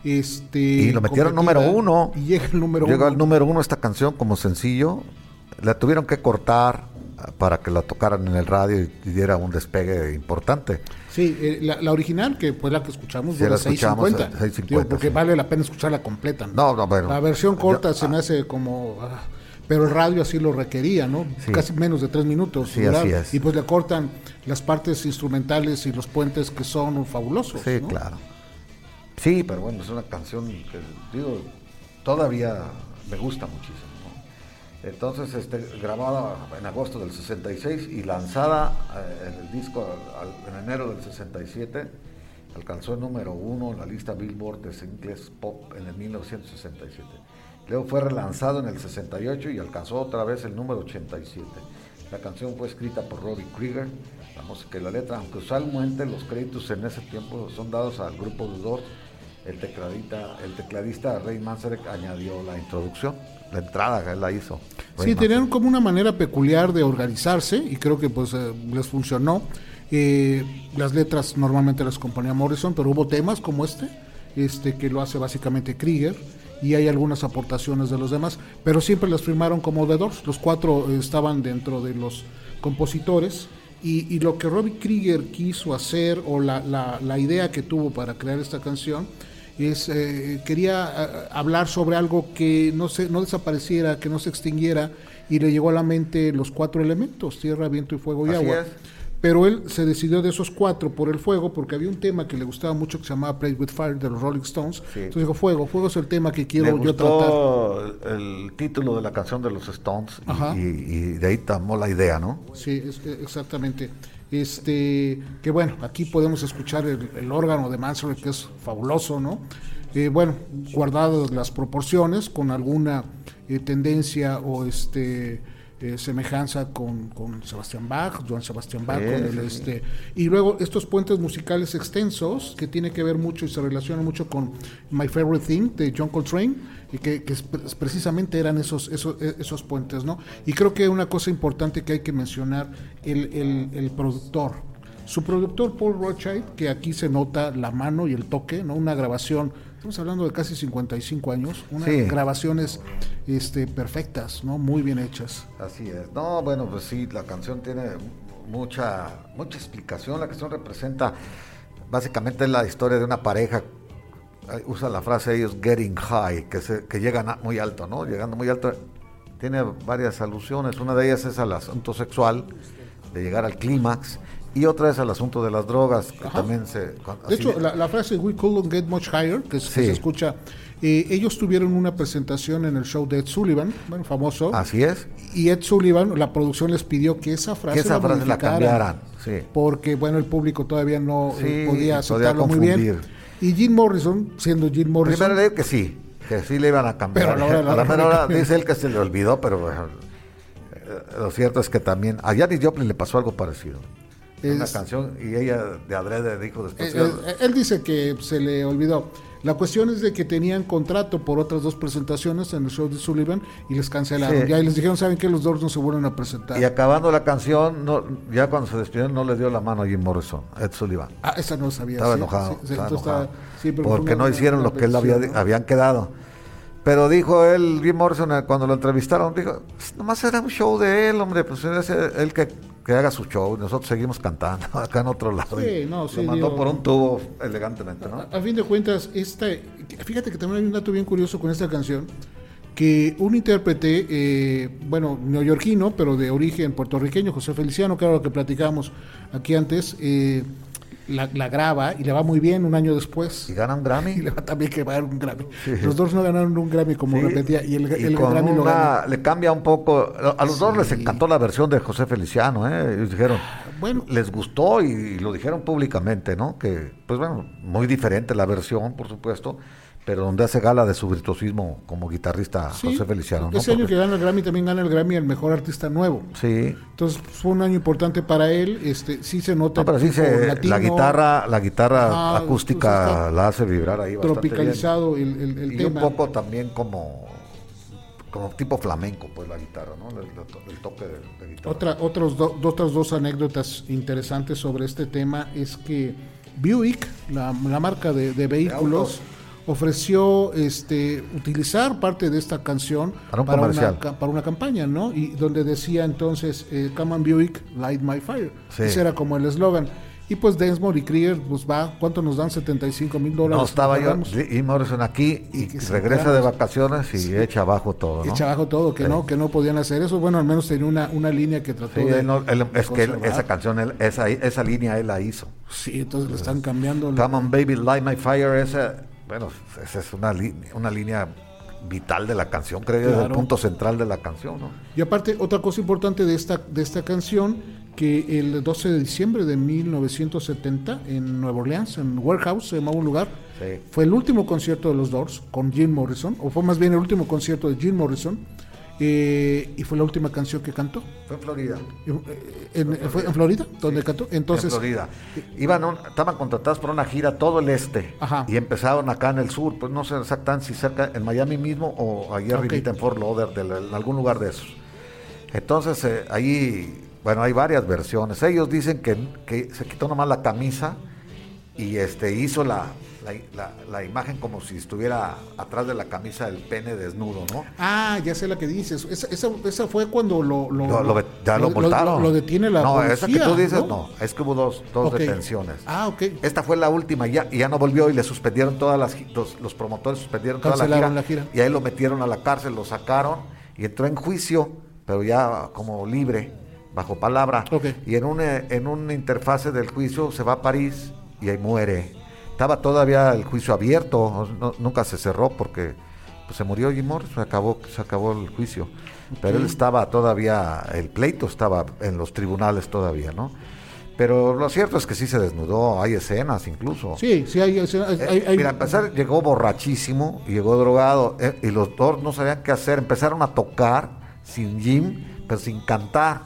este Y lo metieron número uno. y llega el número Llega uno. al número uno esta canción como sencillo. La tuvieron que cortar ah, para que la tocaran en el radio y, diera un despegue importante. Sí, eh, la, la original, que fue la que escuchamos, Sí, dura la escuchamos, 6.50. eh, 6.50, Digo, porque sí. vale la pena escucharla completa. No, no, bueno. La versión corta Yo- se me hace como... ah, pero el radio así lo requería, ¿no? Sí. Casi menos de tres minutos. Sí, así es. Y pues le cortan las partes instrumentales y los puentes que son fabulosos. Sí, ¿no? claro. Sí, pero bueno, es una canción que, digo, todavía me gusta muchísimo. Entonces, este, grabada en agosto del 66 y lanzada eh, en el disco en enero del 67, alcanzó el número uno en la lista Billboard de singles pop en el 1967. Luego fue relanzado en el 68 y alcanzó otra vez el número 87. La canción fue escrita por Robbie Krieger, la música y la letra, aunque usualmente los créditos en ese tiempo son dados al grupo de el tecladista, el tecladista Ray Manzarek añadió la introducción, la entrada, él la hizo. Ray Sí, tenían Manzarek. como una manera peculiar de organizarse y creo que pues eh, les funcionó. Eh, las letras normalmente las componía Morrison, pero hubo temas como este, este que lo hace básicamente Krieger y hay algunas aportaciones de los demás, pero siempre las firmaron como The Doors. Los cuatro eh, estaban dentro de los compositores y, y lo que Robbie Krieger quiso hacer o la, la- la idea que tuvo para crear esta canción es eh, quería eh, hablar sobre algo que no se no desapareciera, que no se extinguiera y le llegó a la mente los cuatro elementos, tierra, viento y fuego y Así agua. es. Pero él se decidió de esos cuatro por el fuego porque había un tema que le gustaba mucho que se llamaba Play with Fire de los Rolling Stones. Sí. Entonces dijo, fuego, fuego es el tema que quiero yo tratar. gustó el título de la canción de los Stones y- Ajá. y, y de ahí tomó la idea, ¿no? Sí, es- eh, exactamente. Este, que bueno, aquí podemos escuchar el, el órgano de Mansory, que es fabuloso, ¿no? Eh, bueno, guardadas las proporciones, con alguna eh, tendencia o este eh, semejanza con, con Sebastián Bach, Joan Sebastián Bach, con el, este, y luego estos puentes musicales extensos que tiene que ver mucho y se relacionan mucho con My Favorite Thing de John Coltrane y que, que precisamente eran esos, esos, e- esos puentes, ¿no? Y creo que una cosa importante que hay que mencionar, el, el, el productor. Su productor Paul Rothschild, que aquí se nota la mano y el toque, ¿no? Una grabación, estamos hablando de casi 55 años, unas Sí. grabaciones este, perfectas, ¿no? Muy bien hechas. Así es. No, bueno, pues sí, la canción tiene mucha, mucha explicación. La canción representa básicamente la historia de una pareja usa la frase ellos getting high, que, se, que llegan a- muy alto, ¿no? Llegando muy alto. Tiene varias alusiones. Una de ellas es al asunto sexual, de llegar al clímax, y otra es al asunto de las drogas, que Ajá. también se... De hecho, la, la frase We couldn't get much higher, que, es- que Sí. se escucha, eh, ellos tuvieron una presentación en el show de Ed Sullivan, bueno, famoso, así es, y Ed Sullivan, la producción les pidió que esa frase, que esa frase la cambiaran. Sí. porque bueno, el público todavía no Sí, eh, podía podía aceptarlo muy bien. Y Jim Morrison, siendo Jim Morrison, Primero le digo que sí, que sí le iban a cambiar. Pero a la A mera hora dice él que se le olvidó, pero bueno, eh, lo cierto es que también a Janis Joplin le pasó algo parecido. Una canción y ella de adrede dijo Eh, después. eh, él dice que se le olvidó. La cuestión es de que tenían contrato por otras dos presentaciones en el show de Sullivan y les cancelaron. Sí. Ya y les dijeron, ¿saben qué? Los Doors no se vuelven a presentar. y acabando la canción, no, ya cuando se despidieron no le dio la mano a Jim Morrison, Ed Sullivan. Ah, esa no sabía. Estaba sí, enojado, sí, estaba estaba- porque no hicieron lo que él había, habían quedado. Pero dijo él, Jim Morrison, eh, cuando lo entrevistaron, dijo, "Pues, nomás era un show de él, hombre, pues es él que, que haga su show, nosotros seguimos cantando acá en otro lado. Sí, no, lo sí, mandó digo- por un tubo elegantemente, ¿no? A, a fin de cuentas, esta, fíjate que también hay un dato bien curioso con esta canción, que un intérprete, eh, bueno, neoyorquino, pero de origen puertorriqueño, José Feliciano, que era lo que platicábamos aquí antes, eh, la, la graba y le va muy bien un año después. Y gana un Grammy. Y le va también que va a dar un Grammy. Sí. Los dos no ganaron un Grammy como Sí, repetía, y el, y el con Grammy lo gana. le cambia un poco. A los dos les encantó la versión de José Feliciano, ¿eh? Ellos dijeron, Bueno. les gustó y, lo dijeron públicamente, ¿no? Que, pues bueno, muy diferente la versión, por supuesto, pero donde hace gala de su virtuosismo como guitarrista Sí, José Feliciano, ¿no? Ese año Porque- que gana el Grammy también gana el Grammy el mejor artista nuevo. Sí. Entonces pues, fue un año importante para él. Este sí se nota No, pero sí se, latino, la guitarra, la guitarra Ajá, acústica pues la hace vibrar ahí bastante tropicalizado el, el- el y tema. un poco también como como tipo flamenco, pues la guitarra, ¿no? El, toque de, de guitarra. Otra, otros do- otras dos anécdotas interesantes sobre este tema es que Buick, la, la marca de, de vehículos, ofreció este utilizar parte de esta canción Para un una, para una campaña, ¿no? Y donde decía entonces, eh, Come on Buick, light my fire. Sí. Ese era como el eslogan. Y pues Densmore y Krieger, pues va, ¿cuánto nos dan? 75 mil dólares. No estaba yo, y Morrison aquí y, regresa de vacaciones y echa abajo todo, ¿no? Echa abajo todo, que Sí. no, que no podían hacer eso. Bueno, al menos tenía una, una línea que trató Sí, de. él no- él- de es que él- esa canción, él- esa, esa línea él la hizo. Sí, entonces le están cambiando. Come on baby, light my fire, esa, bueno, esa es una, una línea vital de la canción, creo yo, es el Claro. punto central de la canción, ¿no? Y aparte, otra cosa importante de esta, de esta canción, que el 12 de diciembre de 1970, en Nueva Orleans, en Warehouse, se llamaba un lugar, Sí. fue el último concierto de los Doors con Jim Morrison, o fue más bien el último concierto de Jim Morrison, eh, y fue la última canción que cantó. Fue en Florida. Eh, en- ¿Fue en Florida? donde cantó? Entonces, en Florida. Iban un- estaban contratados por una gira todo el este Ajá. y empezaron acá en el sur, pues no sé exactamente si cerca en Miami mismo o allí Ok. arribita en Fort Lauderdale, en algún lugar de esos. Entonces eh, ahí, bueno, hay varias versiones. Ellos dicen que, que se quitó nomás la camisa y este hizo la, la, la- la imagen como si estuviera atrás de la camisa el pene desnudo, ¿no? Ah, ya sé la que dices. Esa, esa, esa fue cuando lo, lo, Lo- lo- ya lo, multaron. Lo, detiene la No, policía. esa que tú dices, no, es que hubo dos, dos detenciones. Ah, ok. Esta fue la última y ya, ya no volvió y le suspendieron todas las los, los promotores suspendieron toda la gira, Cancelaron la gira. y ahí lo metieron a la cárcel, lo sacaron y entró en juicio, pero ya como libre, bajo palabra. Ok. Y en una en una interfase del juicio se va a París y ahí muere. Estaba todavía el juicio abierto, no- nunca se cerró porque pues, se murió Jim Morrison, se acabó se acabó el juicio. Pero él estaba todavía el pleito estaba en los tribunales todavía, ¿no? Pero lo cierto es que sí se desnudó, hay escenas incluso. Sí, sí, hay, hay- Eh, hay- Mira, a empezar llegó borrachísimo llegó drogado eh, y los dos no sabían qué hacer. Empezaron a tocar sin Jim, pero sin cantar.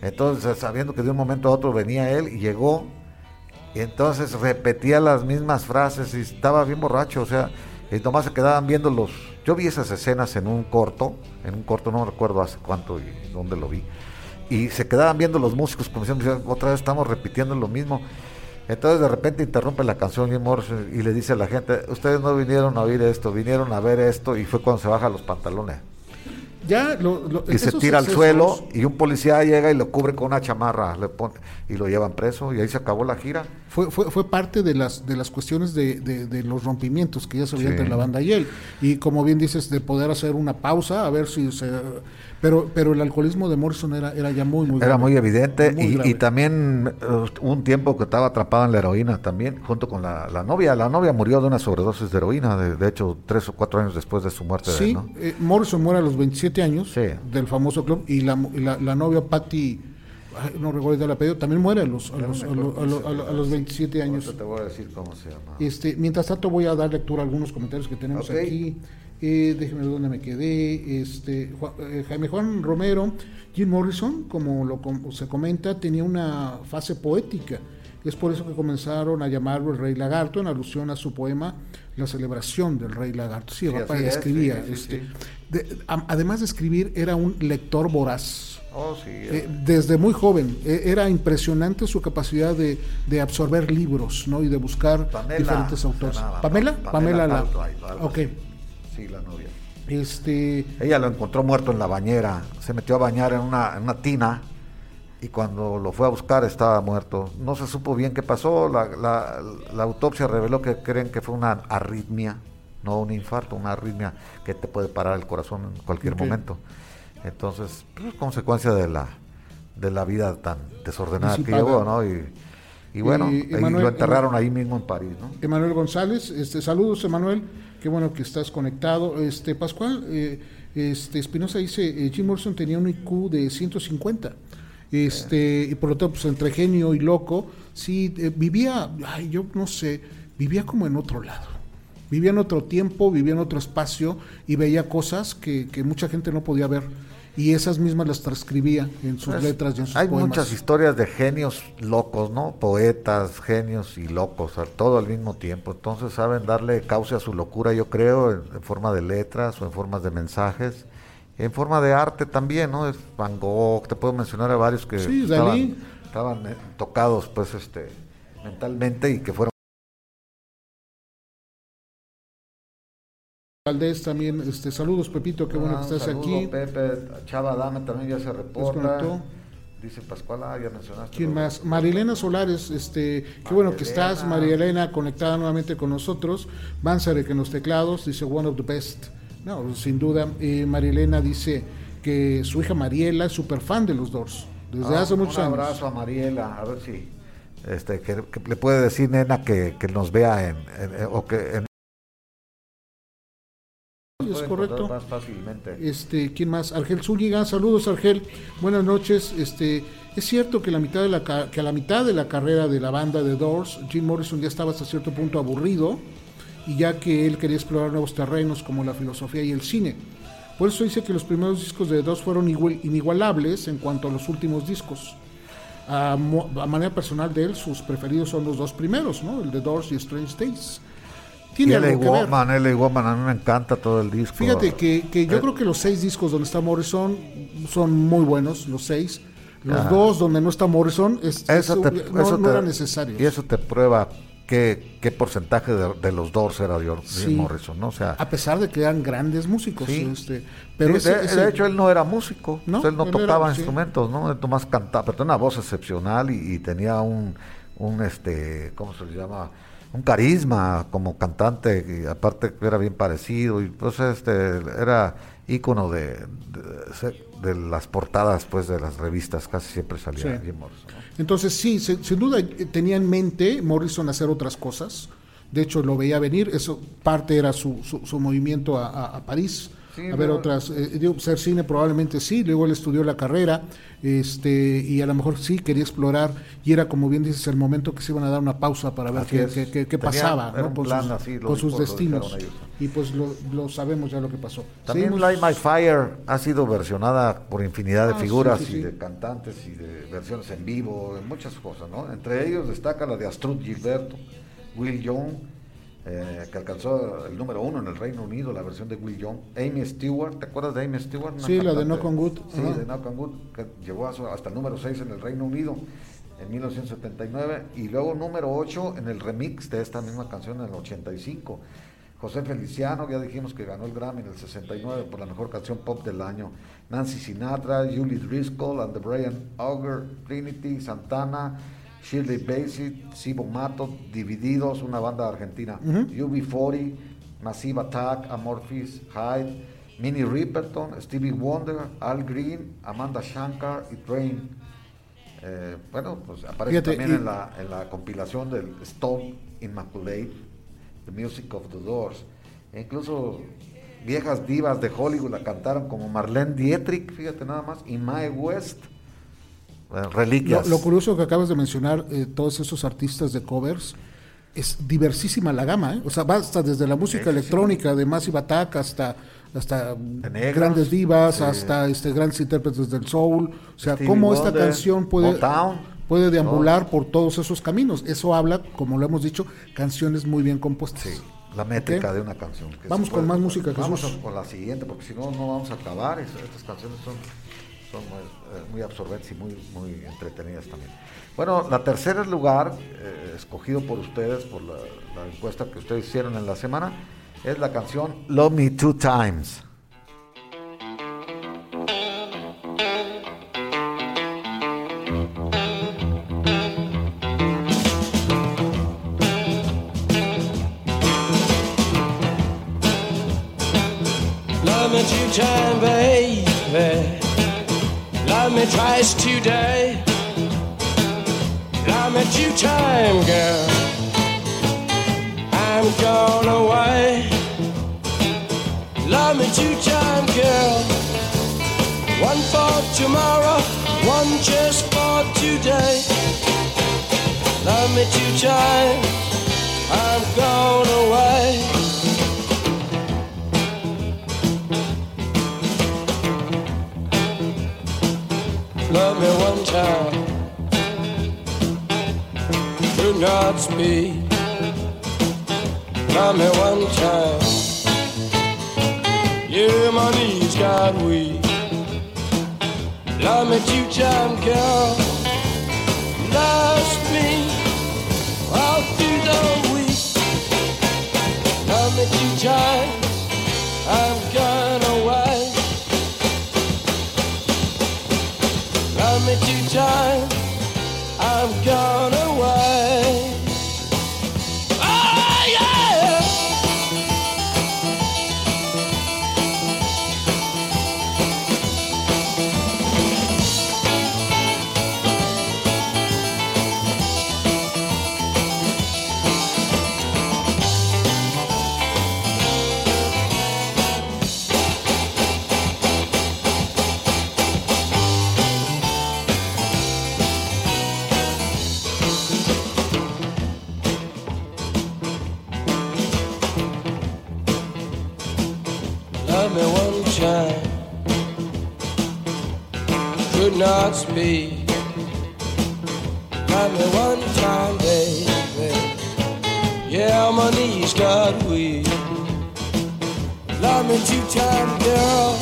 Entonces, sabiendo que de un momento a otro venía él y llegó, y entonces repetía las mismas frases y estaba bien borracho, o sea, y nomás se quedaban viendo los... Yo vi esas escenas en un corto, en un corto, no recuerdo hace cuánto y dónde lo vi, y se quedaban viendo los músicos como diciendo, otra vez estamos repitiendo lo mismo. Entonces de repente interrumpe la canción y le dice a la gente, ustedes no vinieron a oír esto, vinieron a ver esto y fue cuando se baja los pantalones. Ya lo, lo- y se tira al suelo y un policía llega y lo cubre con una chamarra le pone, y lo llevan preso y ahí se acabó la gira. Fue, fue, fue parte de las de las cuestiones de, de- de los rompimientos que ya se veía Sí. entre la banda y él. Y como bien dices, de poder hacer una pausa, a ver si se... Pero, pero el alcoholismo de Morrison era, era ya muy, muy Era grave. muy evidente Muy y, y también eh, un tiempo que estaba atrapado en la heroína también, junto con la, la novia. La novia murió de una sobredosis de heroína, de, de hecho, tres o cuatro años después de su muerte. de él, Sí, ¿no? eh, Morrison muere a los 27 años Sí. del famoso club y la, la, la novia Patty, no recuerdo el apellido, también muere a los, a los, a los, a los- a los- a los 27 años. Te voy a decir cómo se llama. Este, mientras tanto voy a dar lectura a algunos comentarios que tenemos aquí. Eh, déjeme ver dónde me quedé. Este, eh, Jaime Juan Romero, Jim Morrison, como lo com- se comenta, tenía una fase poética. Es por eso que comenzaron a llamarlo el Rey Lagarto en alusión a su poema La celebración del Rey Lagarto. Sí, Sí, papá es, escribía. sí, sí, este, sí. de- a- además de escribir, era un lector voraz. Oh, sí. Eh, desde muy joven eh, era impresionante su capacidad de, de absorber libros ¿no? y de buscar Pamela diferentes autores. ¿Pamela? Pa- Pamela, la. Cartwright, algo Ok. así. Sí, la novia. Este, Ella lo encontró muerto en la bañera. Se metió a bañar en una, en una tina y cuando lo fue a buscar estaba muerto. No se supo bien qué pasó. La, la- la autopsia reveló que creen que fue una arritmia, no un infarto, una arritmia que te puede parar el corazón en cualquier momento. Entonces, pues, consecuencia de la, de la vida tan desordenada que llevó, ¿no? Y, y bueno, Y, lo enterraron ahí mismo en París, ¿no? Emanuel González, este, saludos Emanuel, qué bueno que estás conectado. Este Pascual, eh, este Espinosa dice, eh, Jim Morrison tenía un IQ de 150. Este, y por lo tanto, pues entre genio y loco, sí, eh, vivía, ay, yo no sé, vivía como en otro lado. Vivía en otro tiempo, vivía en otro espacio y veía cosas que, que mucha gente no podía ver. Y esas mismas las transcribía en sus Pues, letras y en sus Hay poemas. muchas historias de genios locos, ¿no? Poetas, genios y locos, todo al mismo tiempo. Entonces saben darle cauce a su locura, yo creo, en, en forma de letras o en formas de mensajes. En forma de arte también, ¿no? Es Van Gogh, te puedo mencionar a varios que Sí, estaban, Dalí. estaban, eh, tocados, pues, este, mentalmente y que fueron Valdés también, este, saludos Pepito, qué bueno Ah, que estás saludo, aquí. Pepe, Chava Dame también ya se reporta. Desconectó. Dice Pascual, ah, ya mencionaste. ¿Quién más? Marilena Solares, este, qué bueno que estás, Elena, conectada nuevamente con nosotros. Banzarek en los teclados, dice one of the best. No, sin duda. Eh, María Elena dice que su hija Mariela es súper fan de los Doors, desde Ah, hace muchos un años. abrazo a Mariela, a ver si este, que, que le puede decir nena que, que nos vea en, en- o que en- es correcto. más fácilmente. Este, ¿quién más? Argel Zúñiga, saludos Argel, buenas noches. Este, es cierto que la mitad de la ca- que a la mitad de la carrera de la banda de Doors, Jim Morrison ya estaba hasta cierto punto aburrido y ya que él quería explorar nuevos terrenos como la filosofía y el cine. Por eso dice que los primeros discos de Doors fueron igual- inigualables en cuanto a los últimos discos. A, a manera personal de él, sus preferidos son los dos primeros, ¿no? El de Doors y Strange Days. Y Tiene algo que ver. Woman, LA Woman, a mí me encanta todo el disco. Fíjate que, que yo Eh. creo que los seis discos donde está Morrison son muy buenos, los seis. Los Ah. dos donde no está Morrison es, eso es- te, no, eso no te- era necesario. Y eso te prueba qué, qué porcentaje de, de los Doors era de, Sí. Morrison, ¿no? O sea, A pesar de que eran grandes músicos. Sí. Este, pero Sí, ese- de, ese- de hecho, él no era músico, No, o sea, él no él tocaba instrumentos, ¿no? Él nomás cantaba, pero tenía una voz excepcional y, y tenía un, un, este, ¿cómo se le llama? Un carisma como cantante, y aparte era bien parecido, y pues este, era ícono de, de, de las portadas, pues, de las revistas, casi siempre salía Sí. Jim Morrison, ¿no? Entonces sí, se- sin duda eh, tenía en mente Morrison hacer otras cosas. De hecho, lo veía venir. Eso parte era su, su, su movimiento a, a- a París. Sí, a ver pero- otras, eh, digo, ser cine probablemente sí, luego él estudió la carrera, este, y a lo mejor sí quería explorar, y era como bien dices, el momento que se iban a dar una pausa para ver qué, qué- qué- pasaba ¿no? con, plan sus, así, con destinos. Y pues lo, lo sabemos ya lo que pasó. También Seguimos- Light My Fire ha sido versionada por infinidad de Ah, figuras sí, y de cantantes y de versiones en vivo, de muchas cosas, ¿no? Entre ellos destaca la de Astrud Gilberto, Will Young, eh, que alcanzó el número uno en el Reino Unido, la versión de Will Young, Amy Stewart, ¿te acuerdas de Amy Stewart? Una Sí, la de Knock on Wood, Sí, de Knock on Wood, que llegó hasta el número 6 en el Reino Unido en 1979 y luego número 8 en el remix de esta misma canción en el 85. José Feliciano, ya dijimos que ganó el Grammy en el 69 por la mejor canción pop del año. Nancy Sinatra, Julie Driscoll and the Brian Auger, Trinity, Santana, Shirley Bassey, Sibo Mato, Divididos, una banda argentina. UB40, Massive Attack, Amorphis, Hyde, Minnie Riperton, Stevie Wonder, Al Green, Amanda Shankar y Train. Eh, bueno, pues aparece Fíjate, también y- en, la, en la compilación del Stone Immaculate, The Music of the Doors. E incluso viejas divas de Hollywood la cantaron como Marlene Dietrich, fíjate nada más, y Mae West. Eh, Lo, reliquias. lo curioso que acabas de mencionar, eh, todos esos artistas de covers, es diversísima la gama, ¿eh? O sea, va hasta desde la música Sí, sí, sí. electrónica de Massive Attack hasta hasta negros, grandes divas, sí. hasta este grandes intérpretes del soul, o sea, Stevie cómo esta canción puede Motown, puede deambular por todos esos caminos. Eso habla, como lo hemos dicho, canciones muy bien compuestas. Sí, la métrica de una canción. que Vamos con puede- más música, Vamos Jesús. a- con la siguiente, porque si no, no vamos a acabar. Es- Estas canciones son, son muy, eh, muy absorbentes y muy, muy entretenidas también. Bueno, la tercer lugar, eh, escogido por ustedes, por la, la encuesta que ustedes hicieron en la semana, es la canción Love Me Two Times. Love me two times, Twice today. Love me two times, girl. I'm gone away. Love me two time, girl. One for tomorrow, one just for today. Love me two times. I'm gone away. Time. Do not speak. Love me one time. Yeah, my knees got weak. Love me two times, girl. Lost me all through the week. Love me two times. Me Love me one time, baby. Yeah, my knees got weak. Love me two time, girl.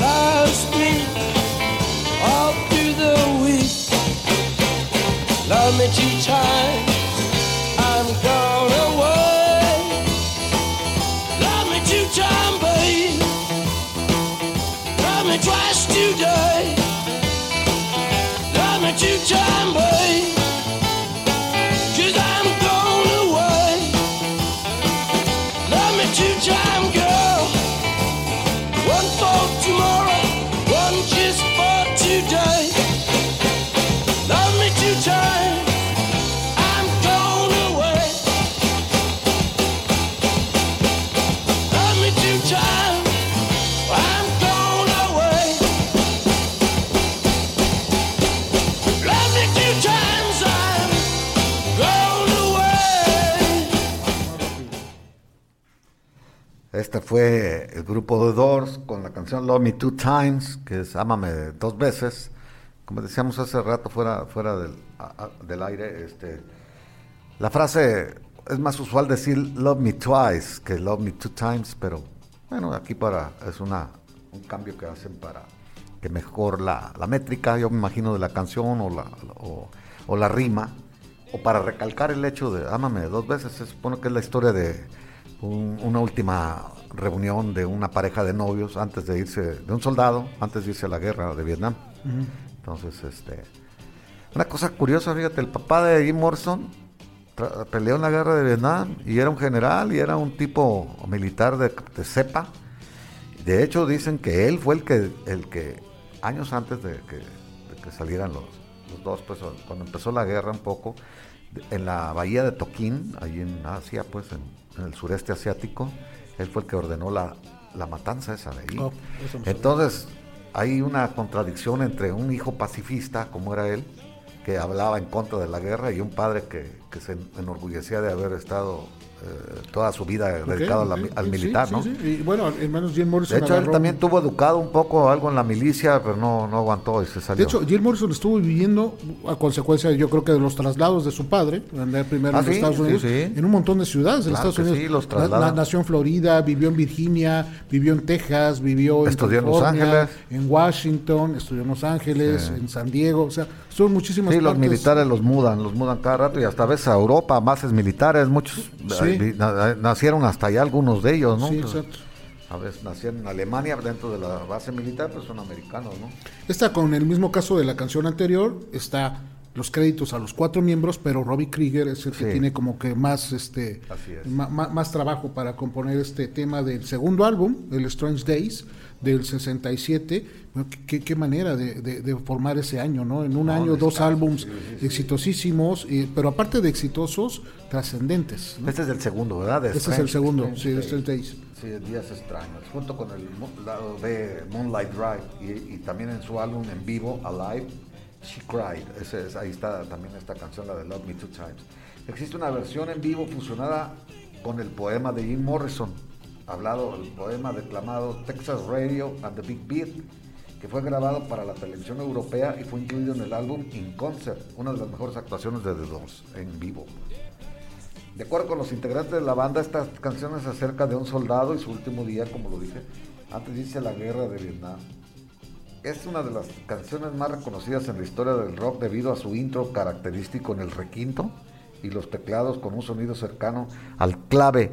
Lost me all through the week. Love me two times. I'm gone away. Love me two time, babe. Love me twice today. Este fue el grupo de Doors con la canción Love Me Two Times, que es Ámame dos veces. Como decíamos hace rato fuera, fuera del, del aire, este, la frase es más usual decir Love Me Twice que Love Me Two Times, pero bueno, aquí para es una, un cambio que hacen para que mejor la, la métrica, yo me imagino, de la canción o la, o la rima, o para recalcar el hecho de Ámame dos veces, se supone que es la historia de, un- una última reunión de una pareja de novios antes de irse, de un soldado, antes de irse a la guerra de Vietnam. Entonces, este, una cosa curiosa, fíjate, el papá de Jim Morrison peleó en la guerra de Vietnam y era un general y era un tipo militar de, de cepa. De hecho, dicen que él fue el que, el que años antes de que, de que salieran los, los dos, pues cuando empezó la guerra un poco, en la bahía de Toquín, ahí en Asia, pues en, en el sureste asiático, él fue el que ordenó la, la matanza esa de ahí. Oh. Entonces, hay una contradicción entre un hijo pacifista, como era él, que hablaba en contra de la guerra, y un padre que, que se enorgullecía de haber estado toda su vida dedicado a la- Ok, al sí, militar, sí, ¿no? sí. Y bueno, al menos Jim Morrison. De hecho, él también tuvo educado un poco algo en la milicia, pero no, no aguantó y se salió. De hecho, Jim Morrison estuvo viviendo a consecuencia, yo creo que de los traslados de su padre, andar primero Ah, en sí, Estados sí, Unidos, sí. en un montón de ciudades de Claro Estados que Unidos. sí, los trasladan. nació en Florida, vivió en Virginia, vivió en Texas, vivió en Estudió en Los Ángeles. en Washington, estudió en Los Ángeles, en San Diego, o sea, en muchísimas Sí, los militares los mudan, los mudan cada rato y hasta a veces a Europa, bases militares, muchos Sí. eh, na- nacieron hasta allá algunos de ellos, ¿no? Sí, Pues, exacto. A veces nacieron en Alemania dentro de la base militar, pues son americanos, ¿no? Esta con el mismo caso de la canción anterior, está los créditos a los cuatro miembros, pero Robbie Krieger es el que Sí. tiene como que más este es. ma- ma- más trabajo para componer este tema del segundo álbum, el Strange Days del 67. Bueno, qué- qué, manera de, de- de formar ese año, ¿no? En un año, dos álbums exitosísimos, y- pero aparte de exitosos, trascendentes. ¿no? Este es el segundo, ¿verdad? De Este es el segundo, Strange sí. Strange Days. Sí, Días Extraños, junto con el lado de Moonlight Drive y, y también en su álbum en vivo, Alive, She Cried. Ese es- ahí está también esta canción, la de Love Me Two Times. Existe una versión en vivo fusionada con el poema de Jim Morrison, hablado, el poema declamado Texas Radio and the Big Beat, que fue grabado para la televisión europea y fue incluido en el álbum In Concert, una de las mejores actuaciones de The Doors en vivo. De acuerdo con los integrantes de la banda, esta canción es acerca de un soldado y su último día, como lo dije, antes dice la guerra de Vietnam. Es una de las canciones más reconocidas en la historia del rock debido a su intro característico en el requinto y los teclados con un sonido cercano al clave.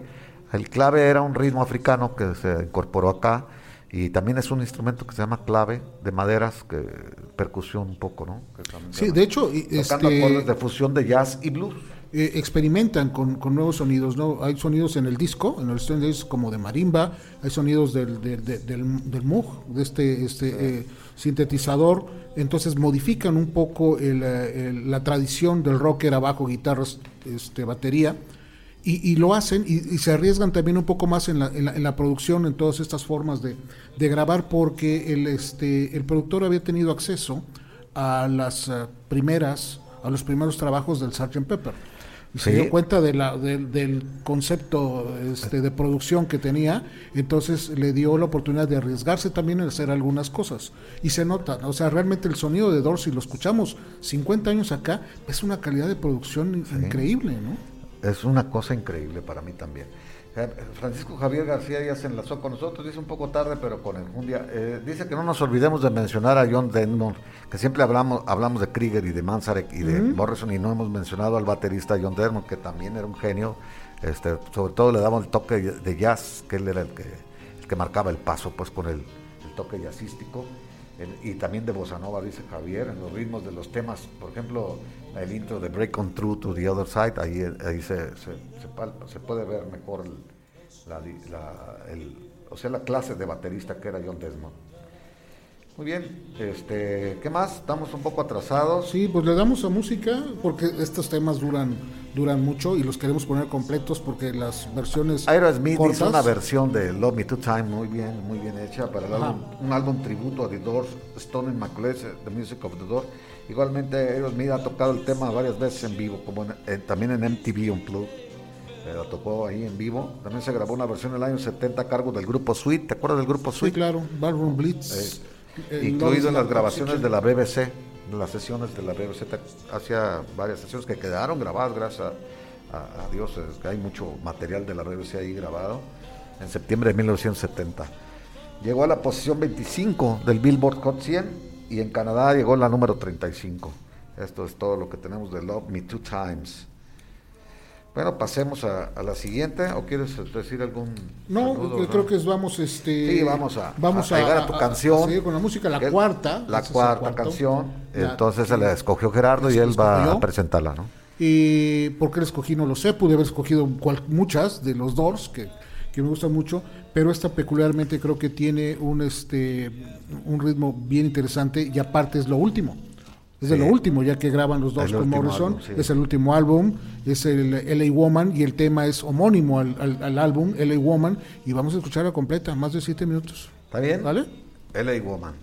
El clave era un ritmo africano que se incorporó acá y también es un instrumento que se llama clave de maderas, que percusión un poco, ¿no? Que Sí, de hecho, tocando este- acordes de fusión de jazz y blues. Eh, experimentan con, con nuevos sonidos, ¿no? Hay sonidos en el disco, en el Strange Days como de marimba, hay sonidos del, del, del, del- Moog, de este, este eh, sintetizador, entonces modifican un poco el, eh, la tradición del rocker abajo, guitarras, este, batería, y, y lo hacen y, y se arriesgan también un poco más en la, en la, en la producción, en todas estas formas de, de grabar, porque el, este, el productor había tenido acceso a las eh, primeras, a los primeros trabajos del Sgt. Pepper. Y se dio cuenta de la, del- del concepto este, de producción que tenía, entonces le dio la oportunidad de arriesgarse también en hacer algunas cosas. Y se nota, o sea, realmente el sonido de Doors, si lo escuchamos 50 años acá, es una calidad de producción in- increíble, ¿no? Es una cosa increíble para mí también. Francisco Javier García ya se enlazó con nosotros, dice un poco tarde, pero con enjundia. Eh, dice que no nos olvidemos de mencionar a John Denman, que siempre hablamos, hablamos de Krieger y de Manzarek y de Morrison, y no hemos mencionado al baterista John Denman, que también era un genio. Este, sobre todo le damos el toque de jazz, que él era el que, el que marcaba el paso pues con el, el toque jazzístico. El- y también de Bossa Nova, dice Javier, en los ritmos de los temas, por ejemplo, el intro de Break On Through to the Other Side, ahí, ahí se, se, se palpa- se puede ver mejor el, la, la- el- o sea, la clase de baterista que era John Desmond. Muy bien, este, ¿qué más? Estamos un poco atrasados. Sí, pues le damos a música porque estos temas duran duran mucho y los queremos poner completos porque las versiones Aerosmith hizo cortas- una versión de Love Me Two Time muy bien, muy bien hecha para el álbum, un álbum tributo a The Doors, Stone and McClure, The Music of the Doors. Igualmente Aerosmith ha tocado el tema varias veces en vivo, como en- en- también en MTV Unplugged. Eh, lo tocó ahí en vivo. También se grabó una versión en el año 70 a cargo del grupo Sweet. ¿Te acuerdas del grupo Sí, Sweet? claro, Ballroom Blitz. eh, Incluido en las grabaciones de la BBC, en las sesiones de la BBC, hacía varias sesiones que quedaron grabadas gracias a, a- a Dios, es que hay mucho material de la BBC ahí grabado, en septiembre de 1970. Llegó a la posición 25 del Billboard Hot 100 y en Canadá llegó a la número 35. Esto es todo lo que tenemos de Love Me Two Times. Bueno, pasemos a, a la siguiente. ¿O quieres decir algún No, saludo, yo creo que es, vamos, este... Sí, vamos a- vamos a llegar a tu canción. seguir con la música, la cuarta. La cuarta canción. La- Entonces se la escogió Gerardo y él va escogió. a presentarla, ¿no? Y por qué la escogí no lo sé, pude haber escogido cual- muchas de los Doors que, que me gustan mucho, pero esta peculiarmente creo que tiene un este un ritmo bien interesante y aparte es lo último. Es de Sí. lo último, ya que graban los El con Morrison, álbum, sí. es el último álbum, es el LA Woman y el tema es homónimo al, al- al álbum LA Woman y vamos a escucharla completa, más de siete minutos. ¿Está bien? ¿Vale? LA Woman.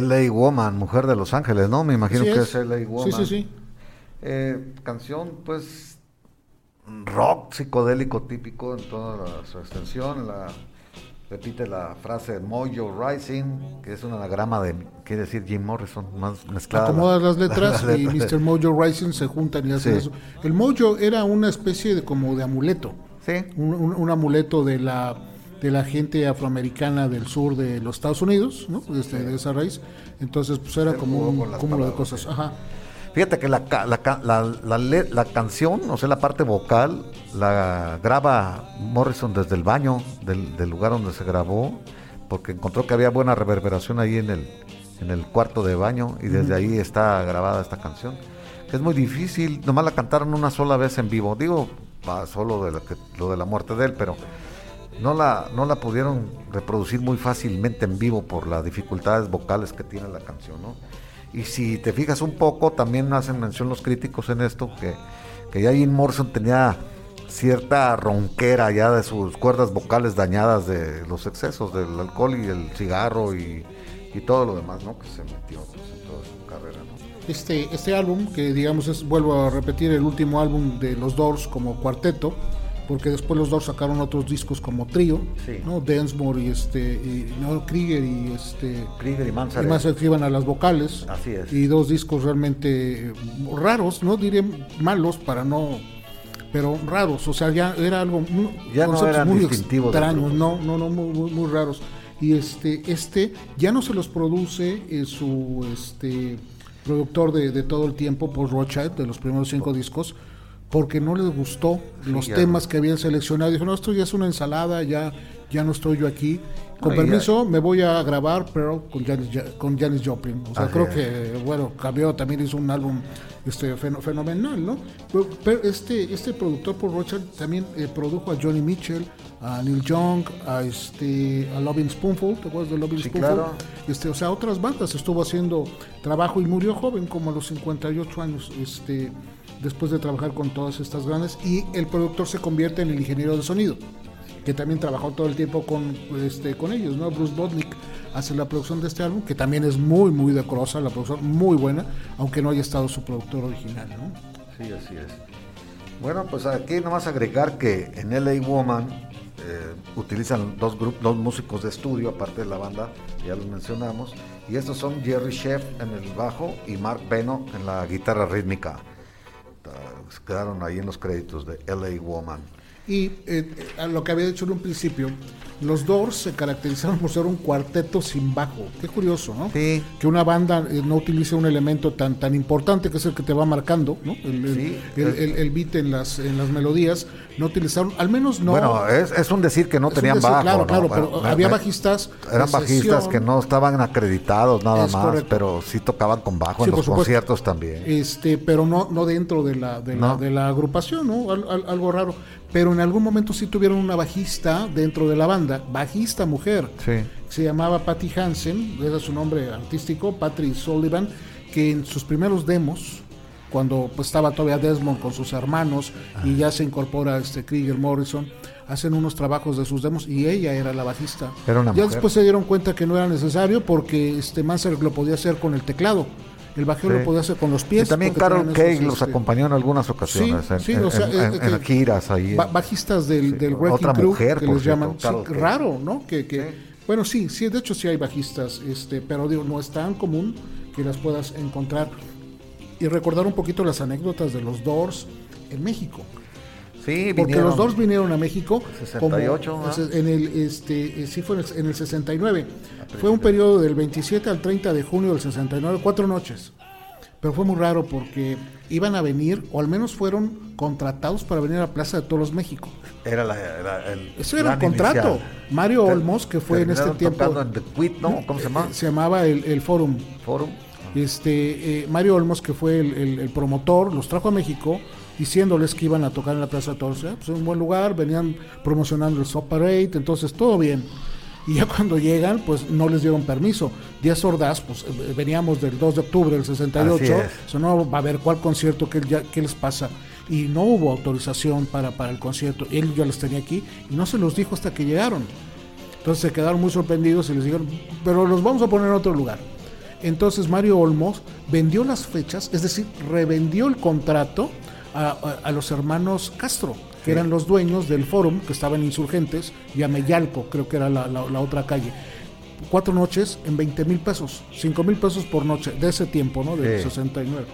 LA Woman, Mujer de Los Ángeles, ¿no? Me imagino Sí que es. es LA Woman. Sí, sí, sí. Eh, canción, pues, rock psicodélico típico en toda la- su extensión. La, repite la frase Mojo Rising, que es un anagrama de, quiere decir Jim Morrison, más mezclada. Acomodas la- las letras las y letras. Mr. Mojo Rising se juntan y hacen Sí. eso. El Mojo era una especie de como de amuleto. Sí, un, un- un amuleto de la de la gente afroamericana del sur de los Estados Unidos, ¿no? Este, de esa raíz. Entonces, pues era como un cúmulo de cosas. Ajá. Fíjate que la, la, la, la canción, o sea, la parte vocal, la graba Morrison desde el baño del, del lugar donde se grabó, porque encontró que había buena reverberación ahí en el, en el cuarto de baño y desde ahí está grabada esta canción. Que es muy difícil, nomás la cantaron una sola vez en vivo. Digo, va solo de lo, que, lo de la muerte de él, pero no la, no la pudieron reproducir muy fácilmente en vivo por las dificultades vocales que tiene la canción, ¿no? Y si te fijas un poco, también hacen mención los críticos en esto, que, que ya Jim Morrison tenía cierta ronquera ya de sus cuerdas vocales dañadas de los excesos del alcohol y el cigarro y, y todo lo demás, ¿no? Que se metió pues, en toda su carrera, ¿no? Este, este álbum, que digamos es, vuelvo a repetir, el último álbum de los Doors como cuarteto, porque después los Doors sacaron otros discos como trío, Sí. ¿no? Densmore y este, y, no, Krieger y este, Krieger y Manzarek. y se iban a las vocales. Así es. Y dos discos realmente eh, raros, no diré malos para no, pero raros, o sea, ya era algo, un- Ya no eran muy extraños, no, no, no, muy, muy, muy raros. Y este, este ya no se los produce eh, su este productor de, de todo el tiempo, Paul Rothschild, de los primeros cinco discos, porque no les gustó los temas que habían seleccionado. Dijo, no, esto ya es una ensalada, ya, ya no estoy yo aquí. Con ya- permiso, me voy a grabar Pearl con Janis, Ja- con Janis Joplin. O sea, Así creo que, bueno, cambió, también hizo un álbum este, feno- fenomenal, ¿no? Pero, pero este, este productor, Paul Rothschild, también eh, produjo a Johnny Mitchell, a Neil Young, a, este, a Lovin' Spoonful, ¿te acuerdas de Lovin' Sí, Spoonful? claro. Este, o sea, otras bandas estuvo haciendo trabajo y murió joven, como a los 58 años, este, después de trabajar con todas estas grandes. Y el productor se convierte en el ingeniero de sonido, que también trabajó todo el tiempo con, este, con ellos, ¿no? Bruce Bodnick hace la producción de este álbum, que también es muy, muy decorosa, la producción muy buena, aunque no haya estado su productor original, ¿no? Sí, así es. Bueno, pues aquí nomás agregar que en LA Woman eh, utilizan dos dos músicos de estudio, aparte de la banda, ya los mencionamos, y estos son Jerry Sheff en el bajo y Mark Beno en la guitarra rítmica. Ta- Quedaron ahí en los créditos de LA Woman. Y eh, a lo que había dicho en un principio, los Doors se caracterizaron por ser un cuarteto sin bajo. Qué curioso, ¿no? Sí. Que una banda eh, no utilice un elemento tan tan importante que es el que te va marcando, ¿no? El, Sí, el, el- el beat en las, en las melodías. No utilizaron, al menos no. Bueno, es, es un decir que no tenían decir, bajo. Claro, claro, pero había bajistas. Eran bajistas que no estaban acreditados nada más, correcto. pero sí tocaban con bajo Sí, en los supuesto. conciertos también. este pero no no dentro de la de, la, No. de la agrupación no Al- al- algo raro pero en algún momento sí tuvieron una bajista dentro de la banda bajista mujer Sí. se llamaba Patty Hansen era su nombre artístico Patrick Sullivan que en sus primeros demos cuando pues, estaba todavía Desmond con sus hermanos y ya se incorpora este Krieger Morrison hacen unos trabajos de sus demos y ella era la bajista Era una ya mujer. después se dieron cuenta que no era necesario porque este Manzarek lo podía hacer con el teclado el bajero Sí. lo podía hacer con los Y pies también porque Carol esos, los este, acompañó en algunas ocasiones, Sí, en, sí, en- o sea, en- eh, en- en giras ahí. ba- bajistas del, del otra Crew mujer, que por les cierto, llaman raro no que, que bueno sí sí de hecho sí hay bajistas este pero digo no es tan común que las puedas encontrar y recordar un poquito las anécdotas de los Doors en México Sí, porque vinieron. los Doors vinieron a México 68, como, ¿no? en el este eh, sí fue en el, en el 69 fue un periodo del 27 al 30 de junio del 69 cuatro noches pero fue muy raro porque iban a venir o al menos fueron contratados para venir a la Plaza de Toros México Era, la, era el. eso era el contrato inicial. Mario Olmos que fue en este tiempo tocando en The Quit, ¿no? ¿Cómo se llama? eh, se llamaba el, el Forum Forum. Este eh, Mario Olmos que fue el, el- el promotor los trajo a México diciéndoles que iban a tocar en la Plaza de Toros ¿eh? pues un buen lugar venían promocionando el Soap Parade entonces todo bien y ya cuando llegan pues no les dieron permiso Díaz Ordaz pues eh, veníamos del 2 de octubre del 68 Así es. o sea, no va a ver cuál concierto qué, ya- qué les pasa y no hubo autorización para, para el concierto él ya los tenía aquí y no se los dijo hasta que llegaron Entonces se quedaron muy sorprendidos y les dijeron, pero los vamos a poner en otro lugar. Entonces Mario Olmos vendió las fechas, es decir, revendió el contrato a, a- a los hermanos Castro, que eran los dueños del Fórum, que estaban insurgentes, y a Meyalco, creo que era la, la- la otra calle. Cuatro noches en 20 mil pesos, 5 mil pesos por noche, de ese tiempo, ¿no? Del Sí. 69.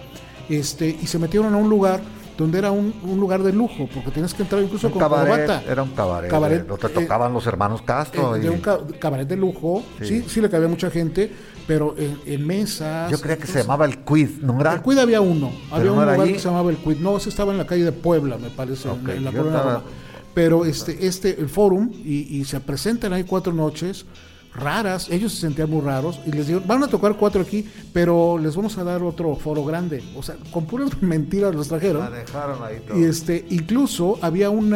Este, y se metieron a un lugar donde era un, un lugar de lujo, porque tenías que entrar incluso Un con cabaret, corbata. era un cabaret. Cabaret, eh, eh, tocaban los hermanos Castro. eh, y- de un ca- cabaret de lujo, sí. sí, le cabía mucha gente, pero en, en mesas. yo creía que se llamaba el Quid, ¿no era? El Cuid había uno, había un era lugar allí. que se llamaba el Cuid. No, ese estaba en la calle de Puebla, me parece, en- la colonia estaba-. Pero este, este, el Forum, y, y se presentan ahí cuatro noches raras, ellos se sentían muy raros, y les dijeron, van a tocar cuatro aquí, pero les vamos a dar otro foro grande. O sea, con puras mentiras los trajeron. La dejaron ahí todo. Y este, incluso había un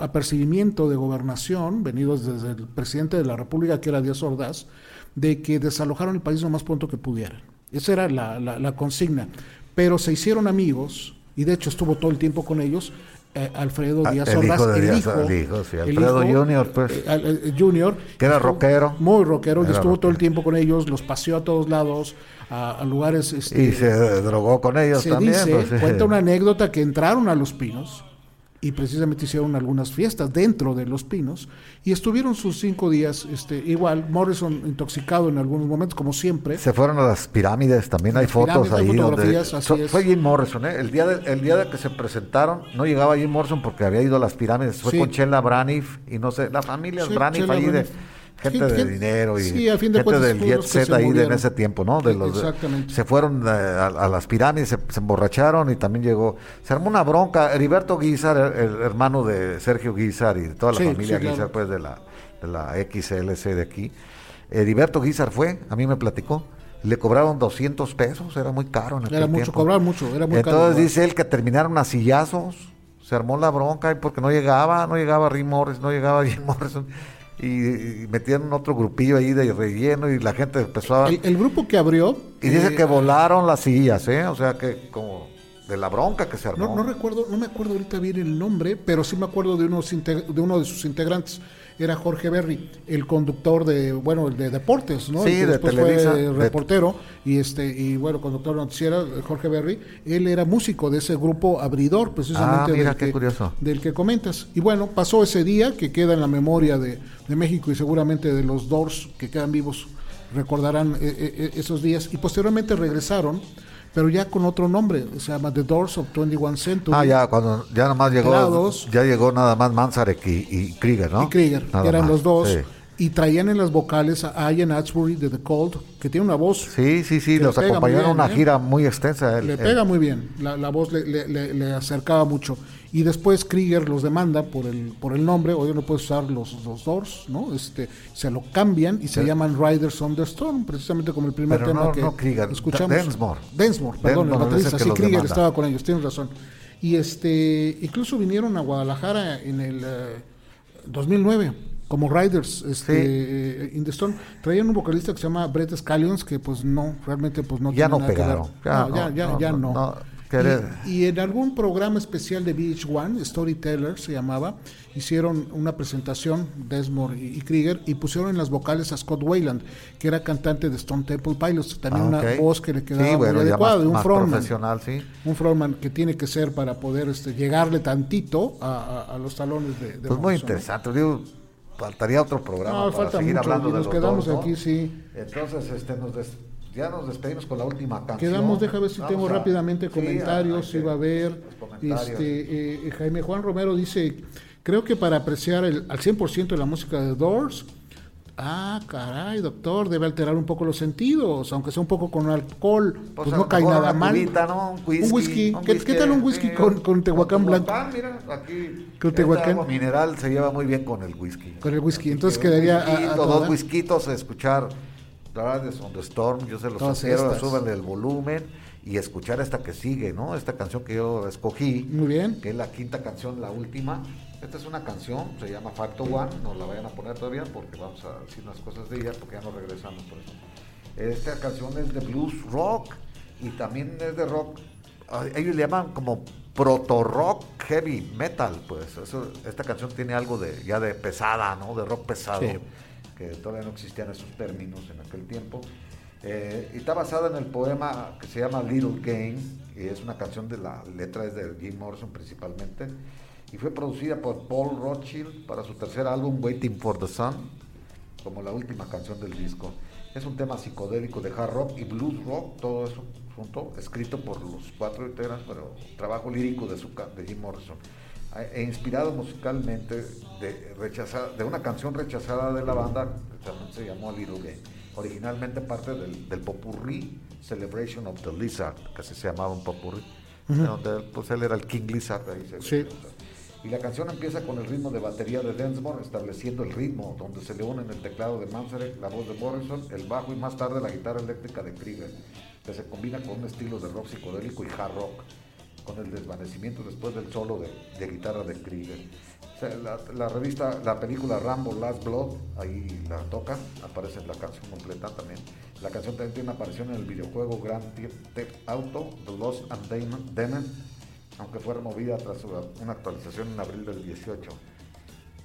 apercibimiento de gobernación, venidos desde el presidente de la República, que era Díaz Ordaz, de que desalojaron el país lo más pronto que pudieran. Esa era la, la- la consigna. Pero se hicieron amigos, y de hecho estuvo todo el tiempo con ellos, eh, Alfredo Ah, Díaz el Ordaz, hijo de el Díaz- hijo, el hijo, sí, el Alfredo hijo, Junior, pues. eh, el Junior. Que era rockero. Muy rockero, y estuvo todo el tiempo con ellos, los paseó a todos lados, a, a lugares... Este, Y se drogó con ellos se también. dice, pues, cuenta una anécdota que entraron a Los Pinos y precisamente hicieron algunas fiestas dentro de Los Pinos y estuvieron sus cinco días, este, igual, Morrison intoxicado en algunos momentos, como siempre. Se fueron a las pirámides, también hay fotos ahí. donde- So-. Fue Jim Morrison, ¿eh? El día, de, el día de que se presentaron, no llegaba Jim Morrison porque había ido a las pirámides. Fue Sí. con Chela Braniff y no sé, la familia Sí, Braniff ahí de Braniff. Gente de gente- dinero y sí, a fin de gente cuentas del jet set se ahí de, en ese tiempo, ¿no? De los, Exactamente. Se fueron eh, a, a las pirámides, se, se emborracharon y también llegó. Se armó una bronca. Heriberto Guizar, el, el hermano de Sergio Guizar y toda la Sí, familia sí, claro. Guizar, pues de la, de la XLC de aquí. Heriberto Guizar fue, a mí me platicó. Le cobraron 200 pesos, era muy caro. En Era aquel mucho, tiempo. cobrar mucho, era muy caro. Entonces dice él que terminaron a sillazos, se armó la bronca y porque no llegaba, no llegaba Rick Morris, no llegaba Jim Morrison. Y, metieron otro grupillo ahí de relleno y la gente empezó a... El, el grupo que abrió... y dice eh, que volaron las sillas, ¿eh? O sea que como de la bronca que se armó. No, no recuerdo, no me acuerdo ahorita bien el nombre, pero sí me acuerdo de, unos de uno de sus integrantes. Era Jorge Berry, el conductor de, bueno, el de deportes, ¿no? Sí, El que de después Televisa, fue de- reportero y este y bueno, conductor de noticiera, Jorge Berry. Él era músico de ese grupo abridor, precisamente Ah, mira, del, qué que, curioso. del que comentas. Y bueno, pasó ese día que queda en la memoria de, de México y seguramente de los Doors que quedan vivos recordarán eh, eh, eh, esos días y posteriormente regresaron pero ya con otro nombre, se llama The Doors of 21 Century. Ah, ya, cuando ya nada más llegó, ya llegó nada más Manzarek y, y Krieger, ¿no? y Krieger, Nada eran más, los dos. Sí, Y traían en las vocales a Ian Ashbury de The Cold, que tiene una voz, sí, sí, sí, los acompañaron a una ¿eh? gira muy extensa. él- le él. pega muy bien, la, la voz le, le- le- le acercaba mucho. Y después Krieger los demanda por el, por el nombre, hoy no puede usar los, los Doors, ¿no? Este, se lo cambian y se Sí. llaman Riders on the Storm, precisamente como el primer Pero tema no- que no Krieger, escuchamos. Densmore. Densmore, perdón, Densmore el baterista, sí, Krieger demanda. estaba con ellos, tienes razón. Y este, incluso vinieron a Guadalajara en el eh, 2009 como Riders este, eh, in the Storm. Traían un vocalista que se llama Brett Scallions que pues no, realmente pues no Ya tiene no nada que ver. pegaron. Ya No, no, ya, ya, no, Y, y en algún programa especial de VH1, Storyteller se llamaba, hicieron una presentación, Desmond y, y Krieger, y pusieron en las vocales a Scott Wayland, que era cantante de Stone Temple Pilots, también Ah, una voz que le quedaba Sí, bueno, muy ya adecuada, más- un más frontman sí. un frontman que tiene que ser para poder este, llegarle tantito a, a- a los talones de, de Pues muy interesante, digo, faltaría otro programa No, para falta seguir mucho, hablando y de nos los quedamos dos, ¿no? aquí, sí. Entonces, este, nos des- ya nos despedimos con la última canción. Quedamos, déjame ver si Vamos tengo a- rápidamente comentarios, si va a haber. Este, eh, Jaime Juan Romero dice, creo que para apreciar el, al 100% de la música de Doors, ah, caray, doctor, debe alterar un poco los sentidos, aunque sea un poco con alcohol, pues, no cae nada mal. cubita, ¿no? Un whisky. Un whisky. un ¿Qué- qué tal un whisky sí, con- con Tehuacán blanco? mira, aquí. Con esta Tehuacán. mineral se lleva muy bien con el whisky. Con el whisky, entonces un quedaría a- a dos whiskitos a escuchar Riders on the Storm, yo se los sugiero, súbanle el volumen y escuchar esta que sigue, ¿no? Esta canción que yo escogí. Muy bien. Que es la quinta canción, la última. Esta es una canción, se llama Facto One, no la vayan a poner todavía porque vamos a decir unas cosas de ella porque ya no regresamos por eso. Esta canción es de blues rock y también es de rock, ellos le llaman como proto rock heavy metal, pues eso, esta canción tiene algo de ya de pesada, ¿no? De rock pesado. Sí. Que todavía no existían esos términos en aquel tiempo. Eh, y está basada en el poema que se llama Little Game, y es una canción de la letra de Jim Morrison principalmente, y fue producida por Paul Rothschild para su tercer álbum Waiting for the Sun, como la última canción del disco. Es un tema psicodélico de hard rock y blues rock, todo eso junto, escrito por los cuatro integrantes, pero trabajo lírico de, su, de Jim Morrison, e inspirado musicalmente de, rechazada, de una canción rechazada de la banda, que también se llamó Little Game, originalmente parte del, del popurrí Celebration of the Lizard, que así se llamaba un popurrí, donde pues, él era el King Lizard. Ahí se Sí. Y la canción empieza con el ritmo de batería de Densmore, estableciendo el ritmo, donde se le unen el teclado de Manzarek, la voz de Morrison, el bajo y más tarde la guitarra eléctrica de Krieger, que se combina con un estilo de rock psicodélico y hard rock, con el desvanecimiento después del solo de, guitarra de Krieger. La, revista, la película Rambo Last Blood, ahí la toca, aparece la canción completa también. La canción también tiene una aparición en el videojuego Grand Theft Auto, The Lost and Demon, aunque fue removida tras una actualización en abril del 18.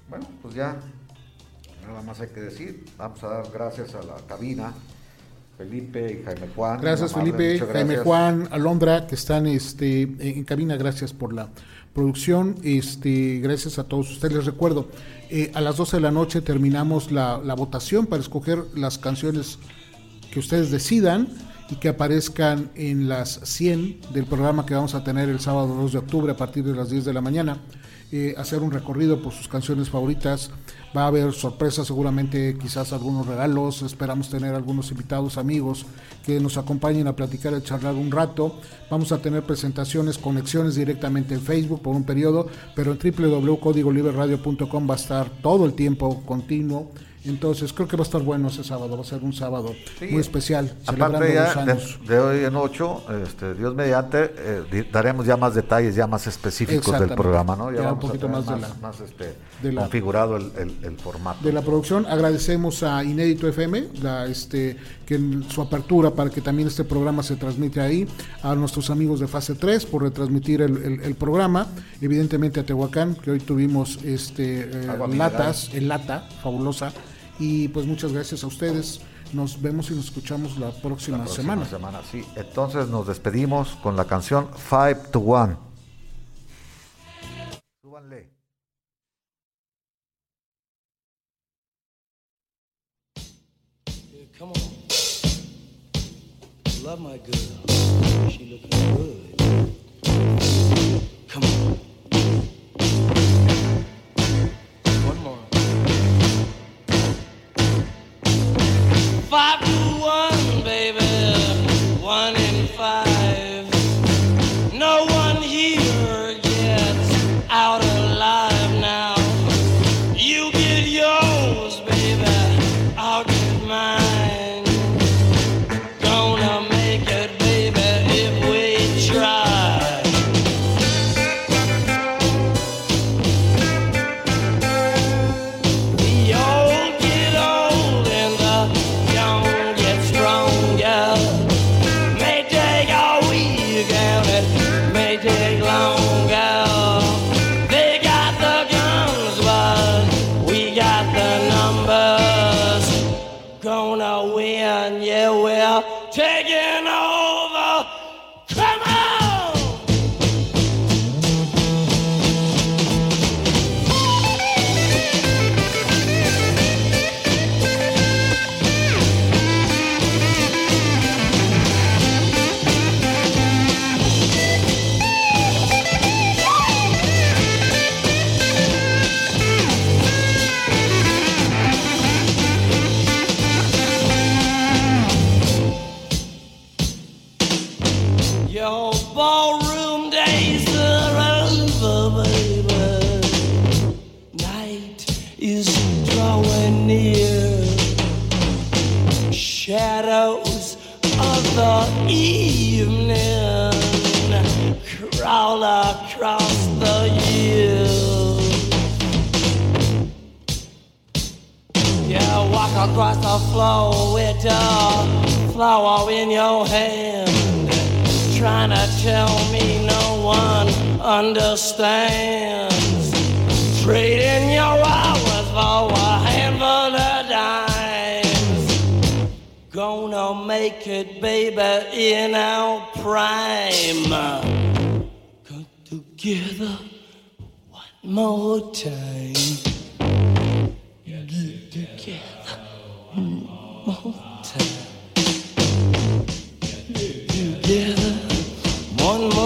Bueno, pues ya, nada más hay que decir. Vamos a dar gracias a la cabina, Felipe y Jaime Juan. Gracias Amable, Felipe, Jaime. Juan, Alondra, que están este, en cabina, gracias por la producción, este, gracias a todos ustedes. Les recuerdo, eh, a las 12 de la noche terminamos la, la votación para escoger las canciones que ustedes decidan y que aparezcan en las 100 del programa que vamos a tener el sábado 2 de octubre a partir de las 10 de la mañana. Eh, hacer un recorrido por sus canciones favoritas. Va a haber sorpresas, seguramente quizás algunos regalos. Esperamos tener algunos invitados, amigos que nos acompañen a platicar, a charlar un rato. Vamos a tener presentaciones, conexiones directamente en Facebook por un periodo, pero en www.códigoliberradio.com va a estar todo el tiempo continuo. Entonces creo que va a estar bueno ese sábado, va a ser un sábado Sí. muy especial, Aparte ya de, años. de hoy en 8, este, Dios mediante, eh, daremos ya más detalles, ya más específicos del programa, ¿no? Ya, Ya un vamos poquito más de más, la- más, este, de la- configurado el, el- el formato. de la producción. Agradecemos a Inédito FM, la, este, que en su apertura para que también este programa se transmite ahí, a nuestros amigos de Fase 3 por retransmitir el, el- el programa, evidentemente a Tehuacán, que hoy tuvimos este, eh, latas, en lata, fabulosa, y pues muchas gracias a ustedes. Nos vemos y nos escuchamos la próxima, La próxima semana. sí. Entonces nos despedimos con la canción Five to One. Súbanle. Yeah, come on. Love my girl. She looking good. Five to one, Shadows of the evening crawl across the years. Yeah, walk across the floor with a flower in your hand. Trying to tell me no one understands. Trading your hours for gonna make it, baby, in our prime. Come together one more time. Get together one more time. Get together one more time.